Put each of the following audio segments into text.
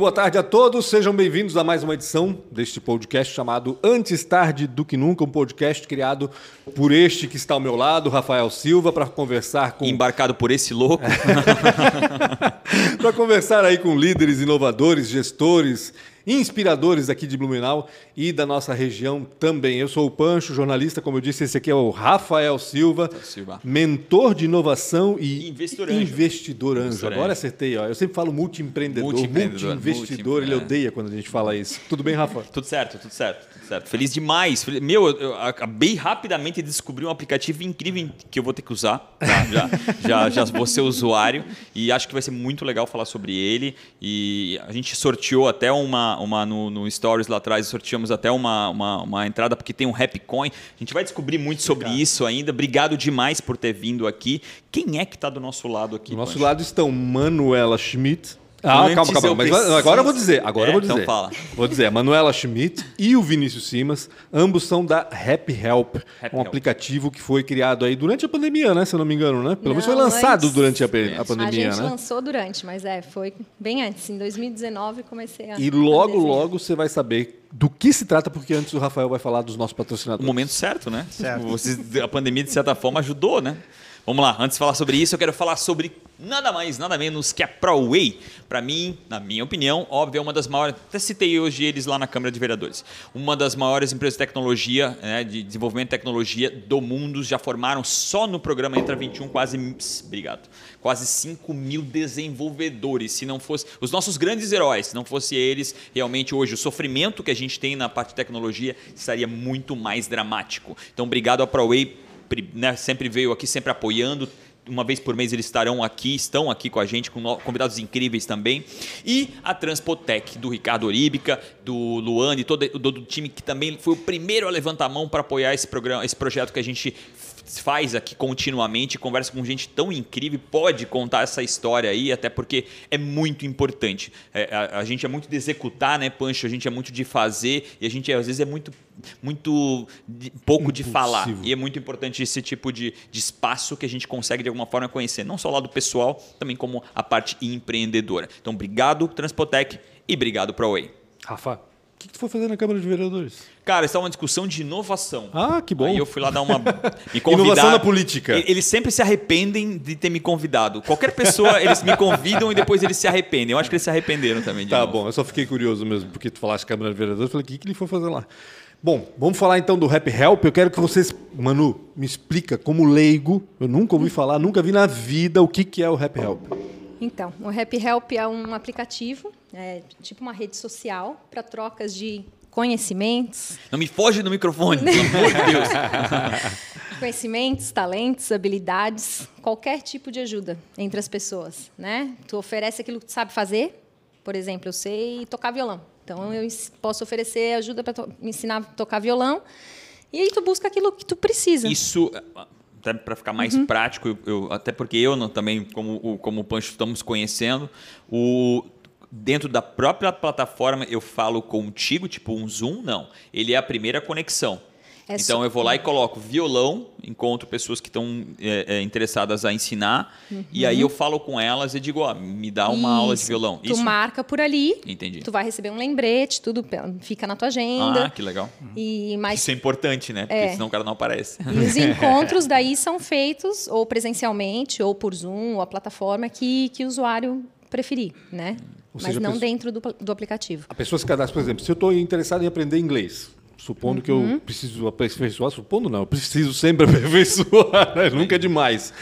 boa tarde a todos, sejam bem-vindos a mais uma edição deste podcast chamado Antes Tarde do Que Nunca, um podcast criado por este que está ao meu lado, Rafael Silva, para conversar com. Embarcado por esse louco. para conversar aí com líderes, inovadores, gestores, inspiradores aqui de Blumenau e da nossa região também. Eu sou o Pancho, jornalista, como eu disse, esse aqui é o Rafael Silva, Silva. mentor de inovação e Investidor anjo. investidor anjo. Agora anjo. acertei, ó. Eu sempre falo multi-empreendedor, multi-investidor, ele multi- é. odeia quando a gente fala isso. Tudo bem, Rafa? Tudo certo, tudo certo, certo. Feliz demais. Meu, eu- acabei rapidamente de descobrir um aplicativo incrível que eu vou ter que usar. tá? Já, já, já vou ser usuário e acho que vai ser muito legal falar sobre ele. E a gente sorteou até uma, uma no, no Stories lá atrás, sorteamos até uma, uma, uma entrada porque tem um Happy Coin. A gente vai descobrir muito sobre isso ainda. Obrigado demais por ter vindo aqui. Quem é que está do nosso lado aqui? Do nosso Pancho? lado estão Manuela Schmidt. Ah, Antes calma, calma. eu Mas preciso- agora eu vou dizer. Agora É, eu vou dizer. então fala. Vou dizer. A Manuela Schmidt e o Vinícius Simas, ambos são da Happy Help, Happy um Help. aplicativo que foi criado aí durante a pandemia, né? Se eu não me engano, né? Pelo menos foi Não, lançado antes. durante a, a a pandemia, gente né? lançou durante, mas é, foi bem antes. Em 2019 comecei a. E a logo, desenhar. logo você vai saber do que se trata, porque antes o Rafael vai falar dos nossos o patrocinadores. momento certo, né? Certo. Vocês- a pandemia, de certa forma, ajudou, né? Vamos lá, antes de falar sobre isso, eu quero falar sobre nada mais, nada menos que a ProWay. Para mim, na minha opinião, óbvio, é uma das maiores. Até citei hoje eles lá na Câmara de Vereadores. Uma das maiores empresas de tecnologia, né, de desenvolvimento de tecnologia do mundo. Já formaram só no programa Entra 21 quase. Obrigado. Quase 5 mil desenvolvedores. Se não fosse. Os nossos grandes heróis, se não fosse eles, realmente hoje o sofrimento que a gente tem na parte de tecnologia estaria muito mais dramático. Então, obrigado à ProWay pri- né, sempre veio aqui, sempre apoiando. Uma vez por mês eles estarão aqui, estão aqui com a gente, com convidados incríveis também. E a Transpotec, do Ricardo Oríbica, do Luan e todo do, do time que também foi o primeiro a levantar a mão para apoiar esse, programa, esse projeto que a gente faz aqui continuamente, conversa com gente tão incrível, pode contar essa história aí, até porque é muito importante. É, a, a gente é muito de executar, né, Pancho? A gente é muito de fazer e a gente às vezes é muito, muito de- pouco de falar. E é muito importante esse tipo de, de espaço que a gente consegue de alguma forma conhecer, não só o lado pessoal, também como a parte empreendedora. Então, obrigado, Transpotec, e obrigado, ProWay. Rafa, que, que tu foi fazer na Câmara de Vereadores? Cara, está uma discussão de inovação. Ah, que bom. Aí eu fui lá dar uma. Me Inovação convidar. na política. Eles sempre se arrependem de ter me convidado. Qualquer pessoa, eles me convidam e depois eles se arrependem. Eu acho que eles se arrependeram também. De Tá novo. bom, eu só fiquei curioso mesmo, porque tu falaste Câmara de Vereadores, eu falei, o que, que ele foi fazer lá? Bom, vamos falar então do Rap Help. Eu quero que vocês, Manu, me explica como leigo, eu nunca ouvi falar, nunca vi na vida o que, que é o Rap Help. Então, o Happy Help é um aplicativo, é tipo uma rede social para trocas de conhecimentos, Não me foge do microfone, pelo amor de Deus. conhecimentos, talentos, habilidades, qualquer tipo de ajuda entre as pessoas, né? Tu oferece aquilo que tu sabe fazer. Por exemplo, eu sei tocar violão. Então eu posso oferecer ajuda para me ensinar a tocar violão. E aí tu busca aquilo que tu precisa. Isso, até para ficar mais Uhum. prático, eu- eu- até porque eu não, também, como, como o Pancho, estamos conhecendo, o, dentro da própria plataforma eu falo contigo, tipo um Zoom, não. Ele é a primeira conexão. É então eu vou lá e coloco violão, encontro pessoas que estão é, é, interessadas a ensinar, e aí eu falo com elas e digo, ó, me dá uma aula de Uhum. Isso. violão. Tu Isso? marca por ali. Entendi. Tu vai receber um lembrete, tudo fica na tua agenda. Ah, que legal. E mais Isso é importante, né? Porque É. senão o cara não aparece. E os encontros daí são feitos ou presencialmente, ou por Zoom, ou a plataforma que, que o usuário preferir, né? Ou Mas seja, não pessoa- dentro do, do aplicativo. A pessoa se cadastra, por exemplo, se eu estou interessado em aprender inglês, supondo que Uhum. eu preciso aperfeiçoar, supondo não, eu preciso sempre aperfeiçoar, né? nunca é demais.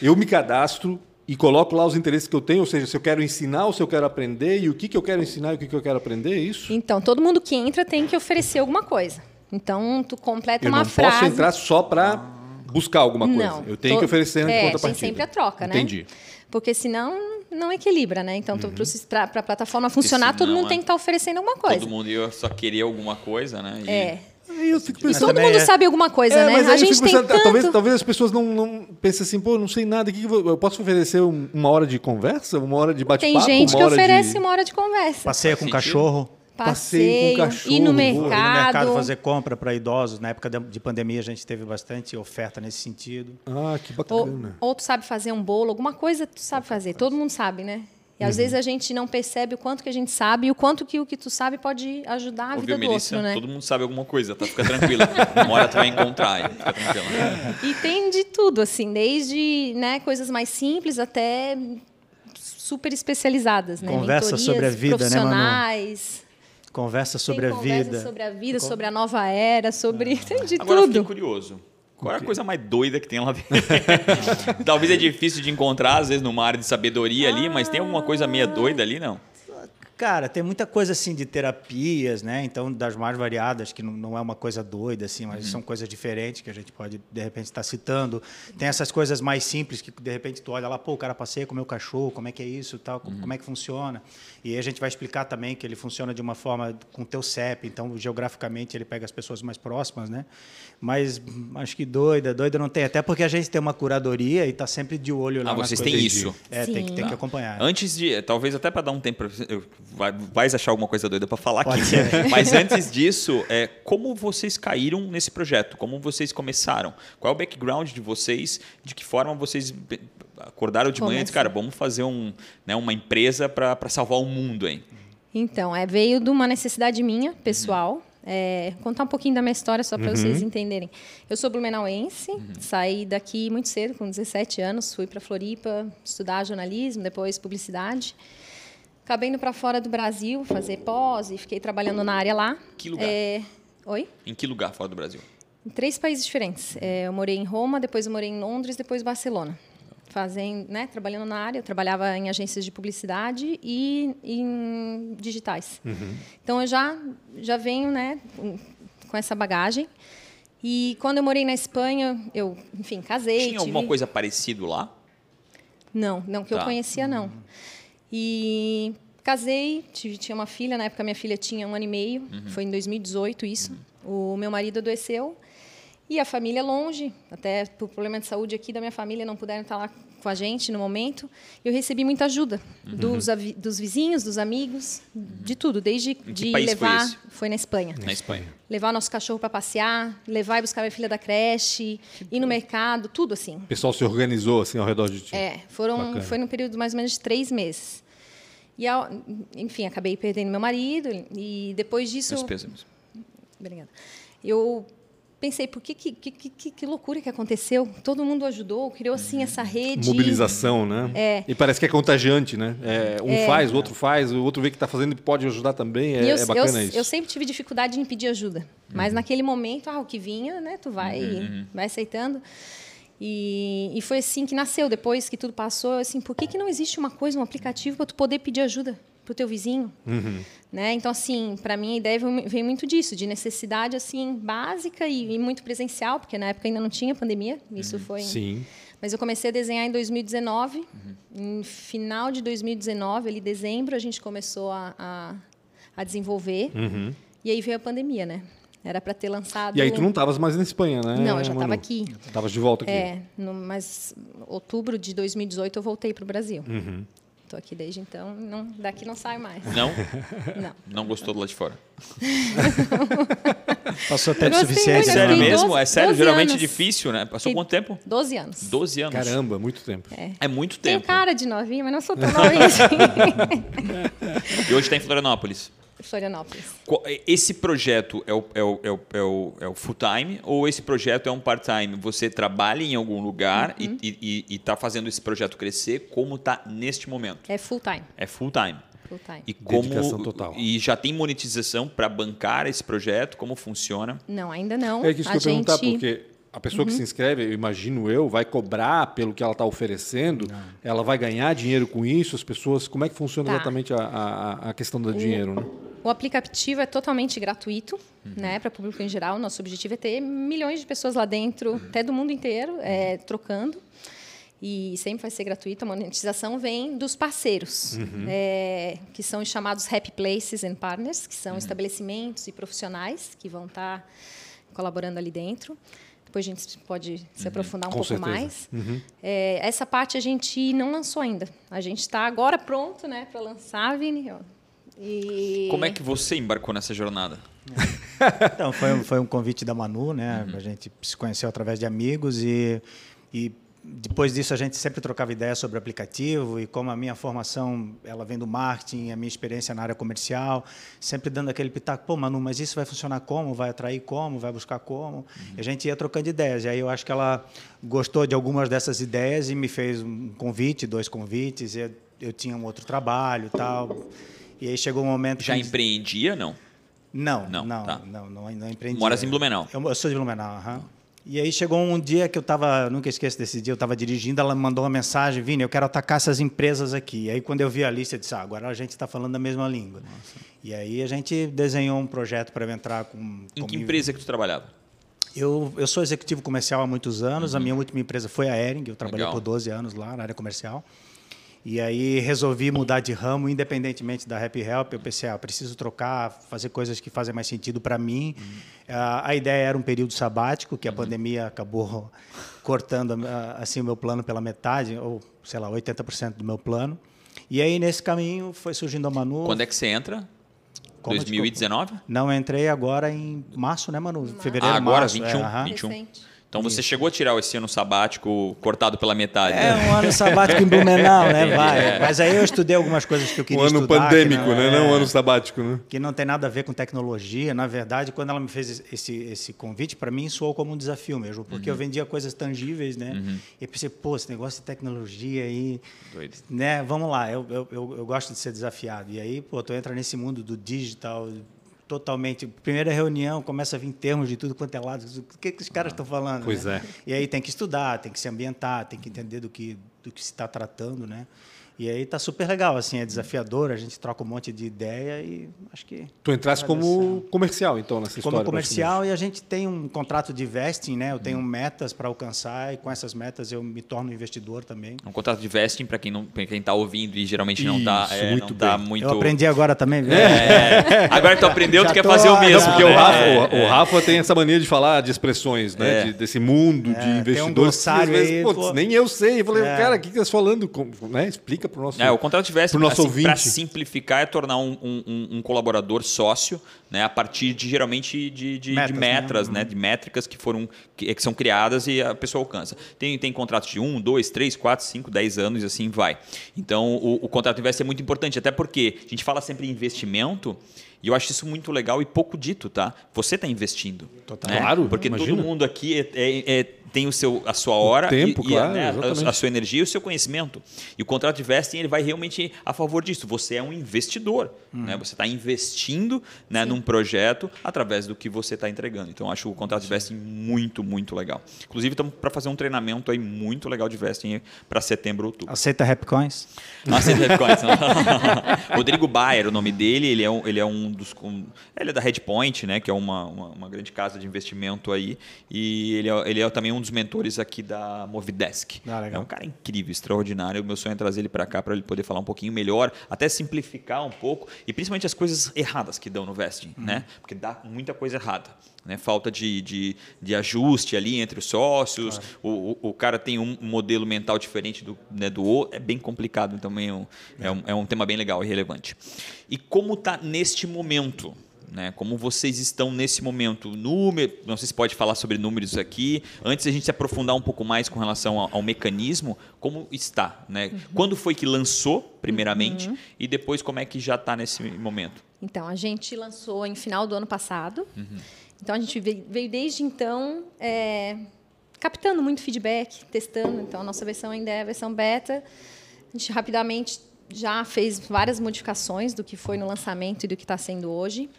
Eu me cadastro e coloco lá os interesses que eu tenho, ou seja, se eu quero ensinar ou se eu quero aprender, e o que, que eu quero ensinar e o que, que eu quero aprender, é isso? Então, todo mundo que entra tem que oferecer alguma coisa. Então, tu completa Eu uma não frase. posso entrar só para buscar alguma coisa. Não. Eu tenho to- que oferecer é, contrapartida. Tem sempre a troca, né? Entendi. Porque senão não equilibra, né? Então, Uhum. para a plataforma funcionar, todo mundo é- tem que estar oferecendo alguma coisa. Todo mundo ia só querer alguma coisa, né? E- É. Aí eu fico E pensando. todo mundo é- sabe alguma coisa, É, né? A eu gente fico tem pensando, tanto... talvez, talvez as pessoas não, não pensem assim, pô, não sei nada, o que que eu, eu posso oferecer um- uma hora de conversa, uma hora de bate-papo, Tem gente uma que oferece de... uma hora de conversa. Passeia com sentido. cachorro. Passeio com Passeio, cachorro, ir no vou ir Ir no mercado mercado. fazer compra para idosos. Na época de- de pandemia a gente teve bastante oferta nesse sentido. Ah, que Ou, bacana. ou tu sabe fazer um bolo, alguma coisa tu sabe fazer. Todo mundo sabe, né? E às vezes a gente não percebe o quanto que a gente sabe e o quanto que o que tu sabe pode ajudar a Ouviu, vida do Melissa? outro, né? Todo mundo sabe alguma coisa, tá? Fica tranquila. Uma hora tu vai encontrar. Fica tranquila. E tem de tudo, assim, desde né, coisas mais simples até super especializadas, né? Conversa Mentorias sobre a vida, né, Manu? Conversa sobre tem a conversa vida. sobre a vida, sobre a nova era, sobre tem de Agora eu fiquei tudo. curioso. Qual é a coisa mais doida que tem lá dentro? Talvez é difícil de encontrar, às vezes, numa área de sabedoria ali, mas tem alguma coisa meia doida ali, não? Cara, tem muita coisa assim de terapias, né? Então, das mais variadas, que não, não é uma coisa doida, assim, mas são coisas diferentes que a gente pode, de repente, estar citando. Tem essas coisas mais simples que, de repente, tu olha lá, pô, o cara passeia com o meu cachorro, como é que é isso tal, como é que funciona. E aí a gente vai explicar também que ele funciona de uma forma com o teu CEP, então, geograficamente, ele pega as pessoas mais próximas, né? Mas acho que doida, doida não tem. Até porque a gente tem uma curadoria e está sempre de olho lá Ah, vocês têm isso? É, tem, que- Sim. tem que acompanhar. Antes de, talvez até para dar um tempo, vai, vais achar alguma coisa doida para falar Pode aqui. ser. Mas antes disso, é, como vocês caíram nesse projeto? Como vocês começaram? Qual é o background de vocês? De que forma vocês acordaram de manhã e Começa. disseram, cara, vamos fazer um, né, uma empresa para salvar o mundo, hein? Então, é, veio de uma necessidade minha, pessoal. É, contar um pouquinho da minha história só para vocês entenderem. Eu sou blumenauense, saí daqui muito cedo, com 17 anos, fui para Floripa estudar jornalismo, depois publicidade. Acabei indo para fora do Brasil fazer pós e fiquei trabalhando na área lá. Que lugar? É, Oi? Em que lugar fora do Brasil? Em três países diferentes. É, eu morei em Roma, depois eu morei em Londres, depois Barcelona. Fazendo, né, trabalhando na área, eu trabalhava em agências de publicidade e em digitais. Então eu já já venho, né, com- essa bagagem. E quando eu morei na Espanha, eu, enfim, casei. Tinha alguma tive- coisa parecida lá? não, não que eu Tá. conhecia, não. E casei, tive, tinha uma filha, na época minha filha tinha um ano e meio, foi em 2018 isso. O meu marido adoeceu e a família longe, até por problema de saúde aqui da minha família, não puderam estar lá com a gente no momento. Eu recebi muita ajuda dos, avi- dos vizinhos, dos amigos, de tudo, desde de foi levar, esse? foi na Espanha Na Espanha. levar nosso cachorro para passear, levar e buscar minha filha da creche, ir no mercado, tudo assim. O pessoal se organizou assim ao redor de ti. É, foram, Bacana. foi num período mais ou menos de três meses. E, enfim, acabei perdendo meu marido e depois disso... Meus pêsames. Obrigada. Eu pensei, por que, que, que, que, que loucura que aconteceu? Todo mundo ajudou, criou assim essa rede. Mobilização, né? É. E parece que é contagiante, né? É, um faz, o outro faz, o outro vê que está fazendo e pode ajudar também. É, eu, é bacana eu, isso. eu sempre tive dificuldade em pedir ajuda. Mas naquele momento, ah, o que vinha, né? Tu vai, vai aceitando. E, e foi assim que nasceu. Depois que tudo passou, assim, por que, que não existe uma coisa, um aplicativo para tu poder pedir ajuda para o teu vizinho? Né? Então, assim, para mim a ideia veio, muito disso, de necessidade assim básica e, e muito presencial, porque na época ainda não tinha pandemia. Isso foi. em- Sim. mas eu comecei a desenhar em 2019. Em final de 2019, ali dezembro, a gente começou a, a, a desenvolver. E aí veio a pandemia, né? Era para ter lançado. E aí tu não estavas mais na Espanha, né? Não, eu já estava aqui. Estavas de volta aqui. É, no, mas outubro de 2018 eu voltei para o Brasil. Uhum. Estou aqui desde então, não, daqui não saio mais. Não? Não. Não gostou do lado de fora? Passou tempo suficiente. muito, né, Sério fiquei Manu? mesmo? 12 é sério? 12 Geralmente é anos. difícil, né? Passou Fiquei quanto tempo? 12 anos. 12 anos. Caramba, muito tempo. É muito Tenho tempo. cara de novinha, mas não sou tão novinha assim. E hoje está em Florianópolis. Florianópolis. Esse projeto é o, é o, é o, é o, é o full-time ou esse projeto é um part-time? Você trabalha em algum lugar Uhum. e está fazendo esse projeto crescer como está neste momento? É full time. É full-time. Full time. E como Dedicação total. E já tem monetização para bancar esse projeto? Como funciona? Não, ainda não. É isso que a eu perguntar, gente... Uhum. porque a pessoa que se inscreve, eu imagino eu, vai cobrar pelo que ela está oferecendo, ela vai ganhar dinheiro com isso, as pessoas. Como é que funciona Tá. exatamente a, a, a questão do dinheiro, né? O aplicativo é totalmente gratuito, né, para público em geral. Nosso objetivo é ter milhões de pessoas lá dentro, até do mundo inteiro, é, trocando. E sempre vai ser gratuito. A monetização vem dos parceiros, é, que são os chamados Happy Places and Partners, que são estabelecimentos e profissionais que vão estar colaborando ali dentro. Depois a gente pode se aprofundar um Com pouco certeza. mais. É, essa parte a gente não lançou ainda. A gente está agora pronto né, para lançar, Vini. ó. E... Como é que você embarcou nessa jornada? Então, foi, um- foi um convite da Manu, né? A gente se conheceu através de amigos e, e depois disso a gente sempre trocava ideias sobre aplicativo e como a minha formação ela vem do marketing, a minha experiência na área comercial, sempre dando aquele pitaco, pô, Manu, mas isso vai funcionar como? Vai atrair como? Vai buscar como? Uhum. E a gente ia trocando ideias. E aí eu acho que ela gostou de algumas dessas ideias e me fez um convite, dois convites. Eu, eu tinha um outro trabalho tal. E aí chegou um momento Já que... empreendia, não? Não, não, não, tá. não, não, não empreendia. Moras em Blumenau? Eu, eu sou de Blumenau, aham. Uhum. E aí chegou um dia que eu estava, nunca esqueço desse dia, eu estava dirigindo, ela me mandou uma mensagem, Vini, eu quero atacar essas empresas aqui. E aí quando eu vi a lista, eu disse, ah, agora a gente está falando a mesma língua. Nossa. E aí a gente desenhou um projeto para entrar com... Em que empresa que tu trabalhava? Eu, eu sou executivo comercial há muitos anos, uhum. a minha última empresa foi a Ering, eu trabalhei Legal. por 12 anos lá na área comercial. E aí resolvi mudar de ramo, independentemente da Happy Help. Eu pensei, ah, preciso trocar, fazer coisas que fazem mais sentido para mim. Uhum. A ideia era um período sabático, que a uhum. pandemia acabou cortando assim o meu plano pela metade, ou sei lá, 80% do meu plano. E aí nesse caminho foi surgindo a Manu. Quando é que você entra? Como 2019? Não, eu entrei agora em março, né, Manu? Fevereiro, ah, agora, março. 21, é, 21. Recente. Então você Isso. chegou a tirar esse ano sabático cortado pela metade. É, né? um ano sabático em Blumenau, né? Vai. É. Mas aí eu estudei algumas coisas que eu queria estudar. Um ano estudar, pandêmico, não, né? É, não um ano sabático, né? Que não tem nada a ver com tecnologia. Na verdade, quando ela me fez esse, esse convite, para mim soou como um desafio mesmo, porque uhum. eu vendia coisas tangíveis, né? Uhum. E eu pensei, pô, esse negócio de tecnologia aí. Doido. Né? Vamos lá, eu, eu, eu, eu gosto de ser desafiado. E aí, pô, tu entra nesse mundo do digital, totalmente. Primeira reunião, começa a vir termos de tudo quanto é lado. O que, que os caras estão falando? Pois né? é. E aí tem que estudar, tem que se ambientar, tem que entender do que, do que se está tratando, né? E aí tá super legal, assim, é desafiador, a gente troca um monte de ideia e acho que... Tu entraste como comercial, então, nessa história? Como comercial e a gente tem um contrato de vesting, né? Eu tenho hum. metas para alcançar e com essas metas eu me torno investidor também. Um contrato de vesting, para quem não quem está ouvindo e geralmente não está é, muito, não tá muito... Eu aprendi agora também, viu? É, agora que tu aprendeu, tu quer fazer o mesmo. porque o, Rafa, o, o, Rafa tem essa mania de falar de expressões, né? É. De, desse mundo de investidores. Tem um glossário aí, pô, Nem eu sei. Eu falei, é. cara, o que, que você está falando? Né? Explica para o nosso... É, o contrato tivesse, assim, para simplificar, é tornar um, um, um, colaborador sócio né, a partir de geralmente de, de, metas, de metras, né? né? de métricas que foram que, que, são criadas e a pessoa alcança. Tem, tem contratos de um, dois, três, quatro, cinco, dez anos e assim vai. Então o, o contrato investe é muito importante, até porque a gente fala sempre em investimento. E eu acho isso muito legal e pouco dito, tá? Você está investindo. Total. Né? Claro. Porque imagina. todo mundo aqui é, é, é tem o seu, a sua hora, o tempo, e, claro, né, a, a, sua energia e o seu conhecimento. E o contrato de vesting ele vai realmente a favor disso. Você é um investidor, hum. né? Você está investindo né, num projeto através do que você está entregando. Então acho o contrato de vesting muito muito legal. Inclusive estamos para fazer um treinamento aí muito legal de vesting para setembro outubro. Aceita Rapcoins? Não aceita Rapcoins. Rodrigo Bayer, o nome dele, ele é um, ele é um dos um, ele é da Redpoint, né? Que é uma, uma, uma grande casa de investimento aí e ele é, ele é também um um dos mentores aqui da Movidesk. Ah, é um cara incrível, extraordinário. O meu sonho é trazer ele para cá para ele poder falar um pouquinho melhor, até simplificar um pouco e principalmente as coisas erradas que dão no vesting, uhum. né? Porque dá muita coisa errada. Né? Falta de, de, de ajuste ali entre os sócios, claro. o, o, o, cara tem um modelo mental diferente do, né, do outro, é bem complicado, também então é, é, um, é um tema bem legal e relevante. E como está neste momento? Né? Como vocês estão nesse momento? Número, não sei se pode falar sobre números aqui. Antes a gente se aprofundar um pouco mais com relação ao, ao mecanismo, como está? Né? Uhum. Quando foi que lançou, primeiramente, uhum. e depois como é que já está nesse momento? Então, a gente lançou em final do ano passado. Uhum. Então, a gente veio, desde então é, captando muito feedback, testando. Então, a nossa versão ainda é a versão beta. A gente rapidamente já fez várias modificações do que foi no lançamento e do que está sendo hoje.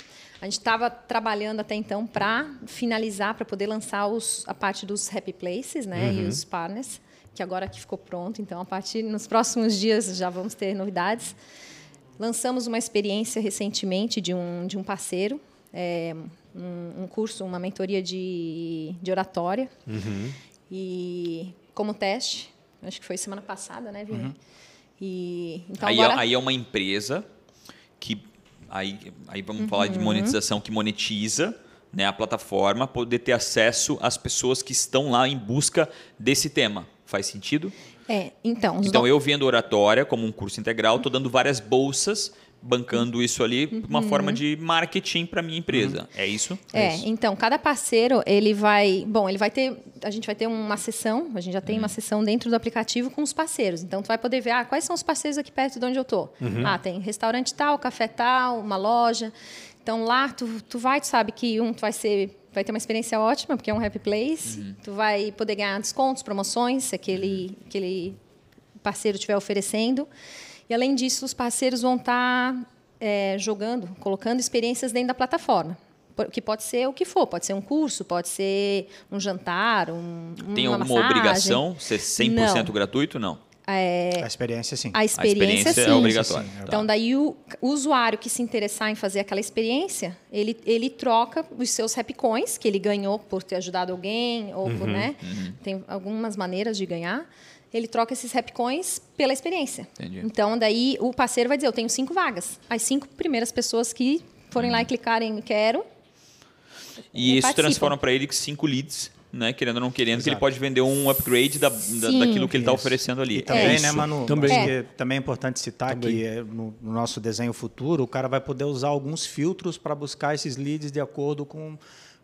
A gente estava trabalhando até então para finalizar, para poder lançar os, a parte dos Happy Places né, uhum. e os partners, que agora que ficou pronto. Então, a partir nos próximos dias já vamos ter novidades. Lançamos uma experiência recentemente de um, de um parceiro, é, um, um, curso, uma mentoria de, de oratória. Uhum. E como teste, acho que foi semana passada, né, Vini? Uhum. E, então aí, é agora... é, aí é uma empresa que aí, aí vamos uhum. falar de uhum. monetização que monetiza né, a plataforma, poder ter acesso às pessoas que estão lá em busca desse tema. Faz sentido? É, então. Então, do... eu vendo oratória como um curso integral, estou dando várias bolsas bancando isso ali, uma forma de marketing para minha empresa. É isso? Uhum. É, então, cada parceiro, ele vai. Bom, ele vai ter. A gente vai ter uma sessão, a gente já tem uma sessão dentro do aplicativo com os parceiros. Então, tu vai poder ver, ah, quais são os parceiros aqui perto de onde eu tô. Ah, tem restaurante tal, café tal, uma loja. Então, lá, tu, tu vai, tu sabe que um tu vai ser. Vai ter uma experiência ótima, porque é um happy place. Tu vai poder ganhar descontos, promoções, se aquele, aquele parceiro estiver oferecendo. E, além disso, os parceiros vão estar é, jogando, colocando experiências dentro da plataforma. Que pode ser o que for, pode ser um curso, pode ser um jantar, um, Tem uma alguma massagem. obrigação? Ser 100% Não. gratuito? Não. A experiência, sim. A experiência, experiência é sim. obrigatória. Sim, sim, é Então, daí o, o usuário que se interessar em fazer aquela experiência, ele, ele troca os seus Rapcoins, que ele ganhou por ter ajudado alguém, ou por, né? Tem algumas maneiras de ganhar. Ele troca esses Rapcoins pela experiência. Entendi. Então, daí o parceiro vai dizer: Eu tenho cinco vagas. As cinco primeiras pessoas que forem lá e clicarem em Quero. E E isso participam. transforma para ele cinco leads, né? Querendo ou não querendo, que ele Exato. pode vender um upgrade da, da- daquilo que ele está oferecendo ali. E também, é né, Manu? Também. Acho É. que também é importante citar Também. que eh, no, no nosso desenho futuro, o cara vai poder usar alguns filtros para buscar esses leads de acordo com,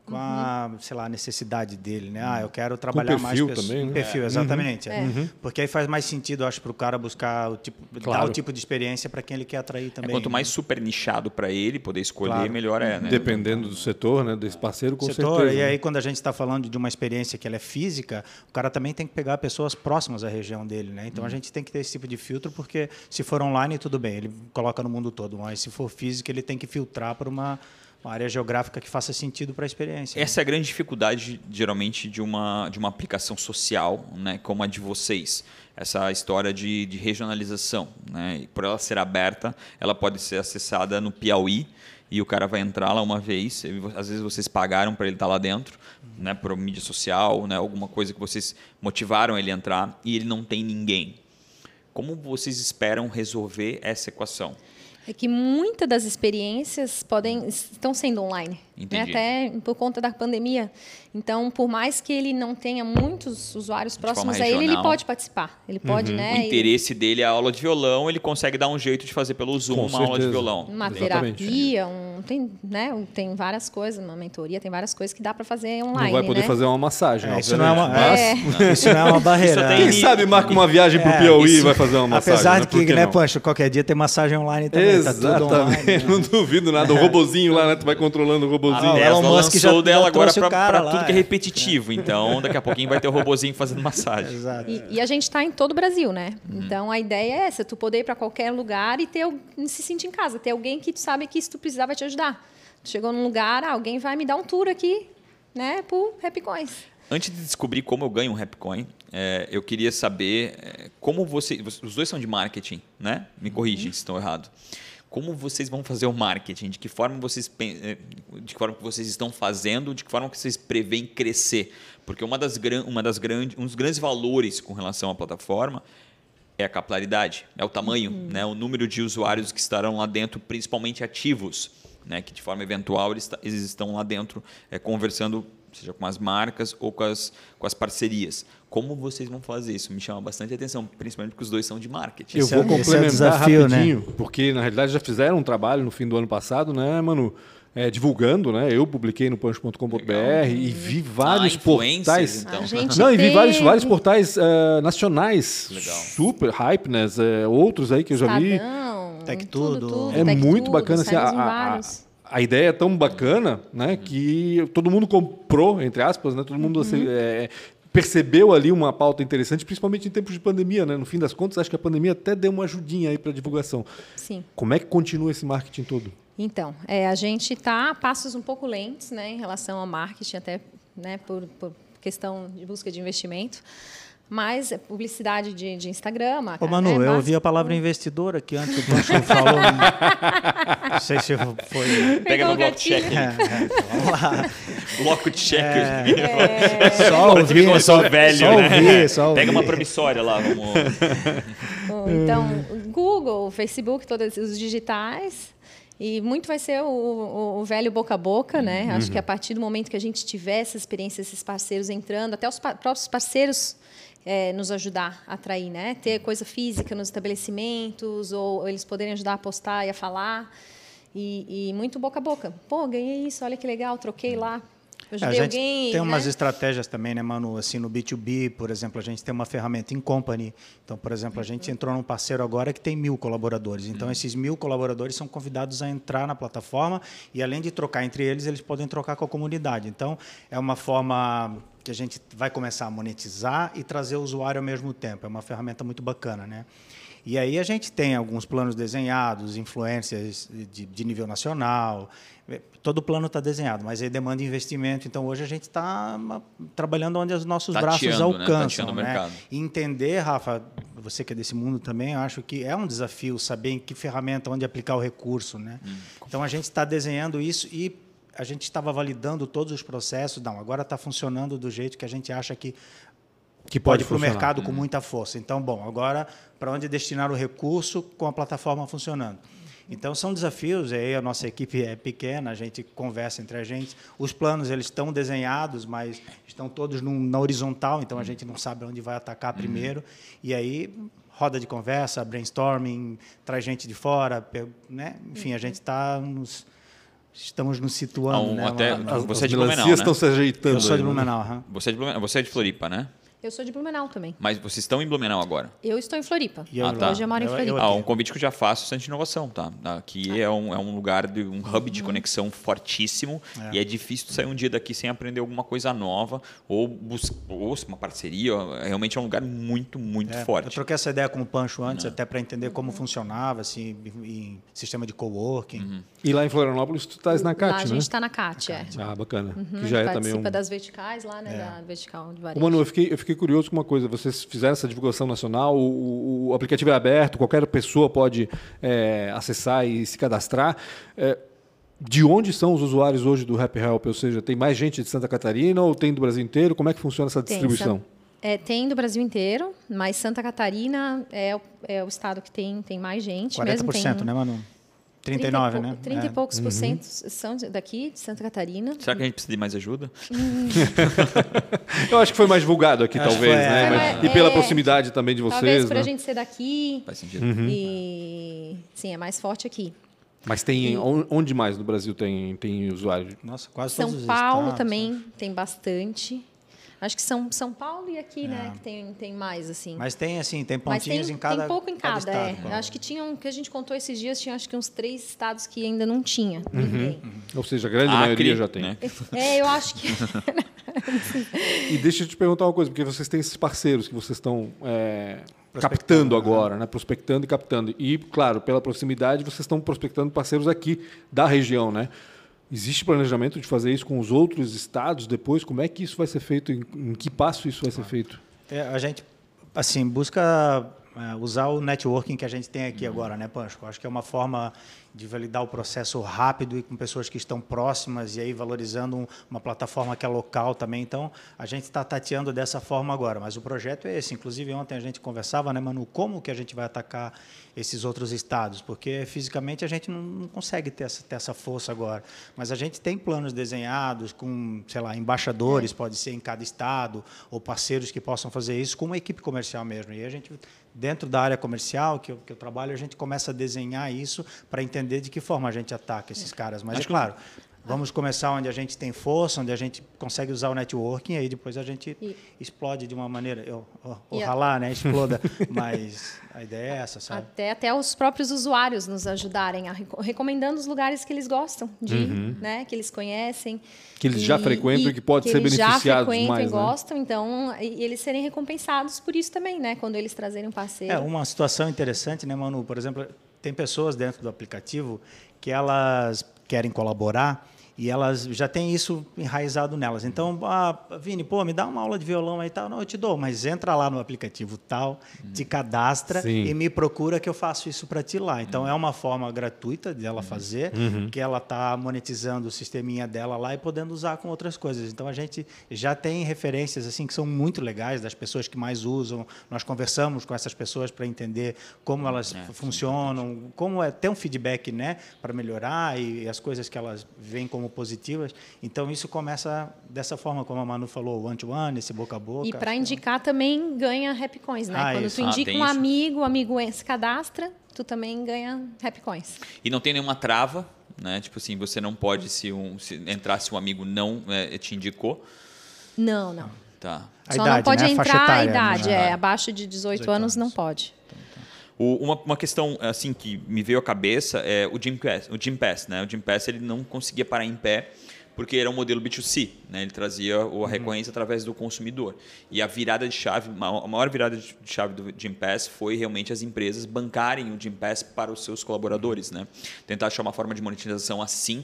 com a, sei lá, a necessidade dele, né? Ah, eu quero trabalhar mais perfil pessoas. também, né? Perfil, exatamente. é. Porque aí faz mais sentido, eu acho, para o cara buscar o tipo, dar Claro. o tipo de experiência para quem ele quer atrair É, também. quanto né? mais super nichado para ele poder escolher, Claro. melhor é, né? Dependendo do setor, né? Desse parceiro, com setor, certeza. e né? aí quando a gente está falando de uma experiência que ela é física, o cara também tem que pegar pessoas próximas à região dele, né? Então a gente tem que ter esse tipo de filtro, porque se for online, tudo bem, ele coloca no mundo todo, mas se for físico, ele tem que filtrar para uma, uma área geográfica que faça sentido para a experiência. né? Essa é a grande dificuldade, geralmente, de uma, de uma aplicação social, né, como a de vocês. Essa história de, de regionalização. Né? E por ela ser aberta, ela pode ser acessada no Piauí e o cara vai entrar lá uma vez. Às vezes vocês pagaram para ele estar lá dentro, né, por mídia social, né, alguma coisa que vocês motivaram ele a entrar e ele não tem ninguém. Como vocês esperam resolver essa equação? É que muitas das experiências podem estão sendo online, né? Até por conta da pandemia. Então, por mais que ele não tenha muitos usuários próximos a ele, ele pode participar. Ele pode, né? o interesse dele é a aula de violão, ele consegue dar um jeito de fazer pelo Zoom Com uma aula de certeza. violão. uma Exatamente. terapia, um, tem, né, tem várias coisas, uma mentoria, tem várias coisas que dá para fazer online. Não vai poder né? fazer uma massagem. É, isso, não é uma, É. isso não é uma barreira. Isso tem- Quem sabe marca uma viagem pro É, Piauí e vai fazer uma massagem. Apesar né? de Por que, né? Pancho, qualquer dia tem massagem online também, tá tudo online. Exatamente. Não duvido nada. O robozinho lá, né? Tu vai controlando o robozinho. Ah, o Tesla Elon Musk já- lançou já dela agora trouxe o para cara lá, tudo que é é. repetitivo. Então, daqui a pouquinho vai ter o robozinho fazendo massagem. Exato. E, e a gente está em todo o Brasil, né? Uhum. Então a ideia é essa: tu poder ir para qualquer lugar e ter se sentir em casa, ter alguém que tu sabe que se tu precisar vai te ajudar. Tu chegou num lugar, ah, alguém vai me dar um tour aqui, né? Por Rapcoins. Antes de descobrir como eu ganho um Rapcoin, é, eu queria saber é, como você. Os dois são de marketing, né? Me corrige se estou errado. Como vocês vão fazer o marketing? De que forma vocês é, de que forma que vocês estão fazendo? De que forma que vocês preveem crescer? Porque uma das, uma das grandes, um dos grandes valores com relação à plataforma é a capilaridade, é o tamanho, né? o número de usuários que estarão lá dentro, principalmente ativos, né? que de forma eventual eles, eles estão lá dentro é, conversando, seja com as marcas ou com as, com as parcerias. Como vocês vão fazer isso? Me chama bastante atenção, principalmente porque os dois são de marketing. Eu Esse vou é- é complementar desafio, né? rapidinho, porque na realidade já fizeram um trabalho no fim do ano passado, né, Manu? É, divulgando, né? Eu publiquei no punch.com.br e vi vários Ah, portais. então. Não, e vi vários, vários portais eh, nacionais. Legal. Super, Hypeness, eh, outros aí que eu já vi. Estadão, Tech tudo, Tudo. tudo, É Tech muito Tudo, bacana assim, a, a-. a ideia é tão bacana, né, que todo mundo comprou, entre aspas, né, todo mundo assim, Uhum. é, percebeu ali uma pauta interessante, principalmente em tempos de pandemia, né? No fim das contas, acho que a pandemia até deu uma ajudinha aí para divulgação. Sim. Como é que continua esse marketing todo? Então, é, a gente está a passos um pouco lentos né, em relação ao marketing, até né, por, por questão de busca de investimento. Mas é publicidade de, de Instagram. Ô, Manu, é eu ouvi a palavra investidor aqui antes, o Pancho falou. Não sei se foi. Pega no bloco cheque. É, é, vamos lá. Bloco de cheque. É, Só ouvir, eu só, sou velho, só né? ouvir, só ouvir. Pega uma promissória lá, vamos. Bom, Então, Google, Facebook, todos os digitais. E muito vai ser o, o- o velho boca a boca, né? Acho que a partir do momento que a gente tiver essa experiência, esses parceiros entrando, até os pa- próprios parceiros é, nos ajudar a atrair, né? Ter coisa física nos estabelecimentos, ou eles poderem ajudar a postar e a falar. E, e muito boca a boca. Pô, ganhei isso, olha que legal, troquei lá. A gente alguém. tem umas né? estratégias também, né, Manu? Assim, no B2B, por exemplo, a gente tem uma ferramenta em company. Então, por exemplo, a gente entrou num parceiro agora que tem mil colaboradores. Então, esses mil colaboradores são convidados a entrar na plataforma e, além de trocar entre eles, eles podem trocar com a comunidade. Então, é uma forma que a gente vai começar a monetizar e trazer o usuário ao mesmo tempo. É uma ferramenta muito bacana, né? E aí a gente tem alguns planos desenhados, influências de, de nível nacional. Todo o plano está desenhado, mas aí demanda investimento. Então hoje a gente está trabalhando onde os nossos braços Tateando, né? alcançam. Né? mercado. E entender, Rafa, você que é desse mundo também, eu acho que é um desafio saber em que ferramenta, onde aplicar o recurso. Né? Hum. Então a gente está desenhando isso e a gente estava validando todos os processos. Não, agora está funcionando do jeito que a gente acha que Que pode ir para o mercado com muita força. Então, bom, agora para onde destinar o recurso com a plataforma funcionando. Então são desafios. Aí a nossa equipe é pequena, a gente conversa entre a gente. Os planos eles estão desenhados, mas estão todos num, na horizontal. Então a gente não sabe onde vai atacar primeiro. E aí roda de conversa, brainstorming, traz gente de fora, né? Enfim, a gente está nos estamos nos situando. Um- né? até- Você é de Blumenau, né? estão se ajeitando. Eu sou de né? Blumenau. aham. Você é de Blumenau, você é de Floripa, né? Eu sou de Blumenau também. Mas vocês estão em Blumenau agora. Eu estou em Floripa. E eu Ah, tá. Hoje eu moro em Eu- eu Floripa. Ah, um convite que eu já faço Centro de Inovação, tá? Aqui é, um, é um lugar, de, um hub de conexão fortíssimo e é difícil sair um dia daqui sem aprender alguma coisa nova ou buscar uma parceria. Realmente é um lugar muito, muito É, Eu forte. troquei essa ideia com o Pancho antes, até para entender como funcionava, assim, em, em sistema de coworking. Uhum. E lá em Florianópolis, tu estás na Lá CAT, a né? gente está na CAT, é. Ah, bacana. Uhum, que já é também um... das verticais lá, né? Da vertical de Ô, varejo. Manu, eu fiquei, eu fiquei curioso com uma coisa. Vocês fizeram essa divulgação nacional, o, o aplicativo é aberto, qualquer pessoa pode é, acessar e se cadastrar. É, de onde são os usuários hoje do Happy Help? Ou seja, tem mais gente de Santa Catarina ou tem do Brasil inteiro? Como é que funciona essa Tem, distribuição? San- é, tem do Brasil inteiro, mas Santa Catarina é, o- é o estado que tem, tem mais gente. 40%, mesmo tem né, Manu? 30 e 39, pou- né? 30 É. e poucos por cento são de- daqui, de Santa Catarina. Será que a gente precisa de mais ajuda? Eu acho que foi mais divulgado aqui, Acho talvez, foi, né? é. Mas- É, e pela proximidade também de Talvez vocês, por né? a gente ser daqui. Faz sentido. E sim, é mais forte aqui. Mas tem on- onde mais no Brasil tem, tem usuário? Nossa, quase São todos os Paulo estados, também tem bastante. Acho que são São Paulo e aqui, né, que tem, tem mais assim. Mas tem assim, tem pontinhos tem, em cada tem pouco em cada, estado. é. Acho que tinham, que a gente contou esses dias, tinha acho que uns três estados que ainda não tinha Uhum, ninguém. Ou seja, a grande Acre, maioria já tem. né? É, eu acho que E deixa eu te perguntar uma coisa, porque vocês têm esses parceiros que vocês estão é, captando né? agora, né? prospectando e captando. E, claro, pela proximidade, vocês estão prospectando parceiros aqui da região. Né? Existe planejamento de fazer isso com os outros estados depois? Como é que isso vai ser feito? Em, que passo isso vai ser feito? É, a gente, assim, busca é, usar o networking que a gente tem Uhum. aqui agora, né, Pancho? Acho que é uma forma de validar o processo rápido e com pessoas que estão próximas e aí valorizando um- uma plataforma que é local também. Então, a gente está tateando dessa forma agora, mas o projeto é esse. Inclusive, ontem a gente conversava, né, Manu, como que a gente vai atacar esses outros estados, porque fisicamente a gente não, não consegue ter essa, ter essa força agora. Mas a gente tem planos desenhados com, sei lá, embaixadores, pode ser em cada estado, ou parceiros que possam fazer isso com uma equipe comercial mesmo. E a gente, dentro da área comercial que eu, que eu trabalho, a gente começa a desenhar isso para entender de que forma a gente ataca esses caras. Mas é claro. Vamos começar onde a gente tem força, onde a gente consegue usar o networking, e aí depois a gente E- explode de uma maneira. Eu, eu, E a- ojalá, né? Exploda. Mas a ideia é essa, sabe? até, até os próprios usuários nos ajudarem, a reco- recomendando os lugares que eles gostam de ir, né? Que eles conhecem. Uhum. Que eles já frequentam e que pode ser eles beneficiados já frequentam mais, e né? gostam, então, e, e eles serem recompensados por isso também, né? Quando eles trazerem um parceiro. É, uma situação interessante, né, Manu? Por exemplo, tem pessoas dentro do aplicativo que elas querem colaborar e elas já têm isso enraizado nelas. Então, ah, Vini, pô, me dá uma aula de violão aí e tal. Não, eu te dou, mas entra lá no aplicativo tal, te cadastra Sim. e me procura que eu faço isso para ti lá. Então, é uma forma gratuita dela fazer, que ela está monetizando o sisteminha dela lá e podendo usar com outras coisas. Então, a gente já tem referências assim que são muito legais das pessoas que mais usam. Nós conversamos com essas pessoas para entender como elas funcionam, como é ter um feedback, né, para melhorar e as coisas que elas veem como como positivas. Então isso começa dessa forma, como a Manu falou, one-to-one, esse boca a boca. E para indicar também ganha Happy Coins, né? Ah, Quando isso. tu Ah, indica tem um isso. amigo, o amigo se cadastra, tu também ganha Happy Coins. E não tem nenhuma trava, né? Tipo assim, você não pode se, um, se entrar se um amigo não é, te indicou. Não, não. Tá. A Só idade, não pode né? A entrar a etária, idade, né? é, abaixo de 18, 18 anos não anos. pode. O- uma, uma questão assim que me veio à cabeça é o Gym Pass, o Gym Pass, né? O Gym Pass ele não conseguia parar em pé porque era um modelo B2C, né? Ele trazia o- a recorrência através do consumidor. E a virada de chave, a maior virada de chave do Gym Pass foi realmente as empresas bancarem o Gym Pass para os seus colaboradores, né? Tentar achar uma forma de monetização assim,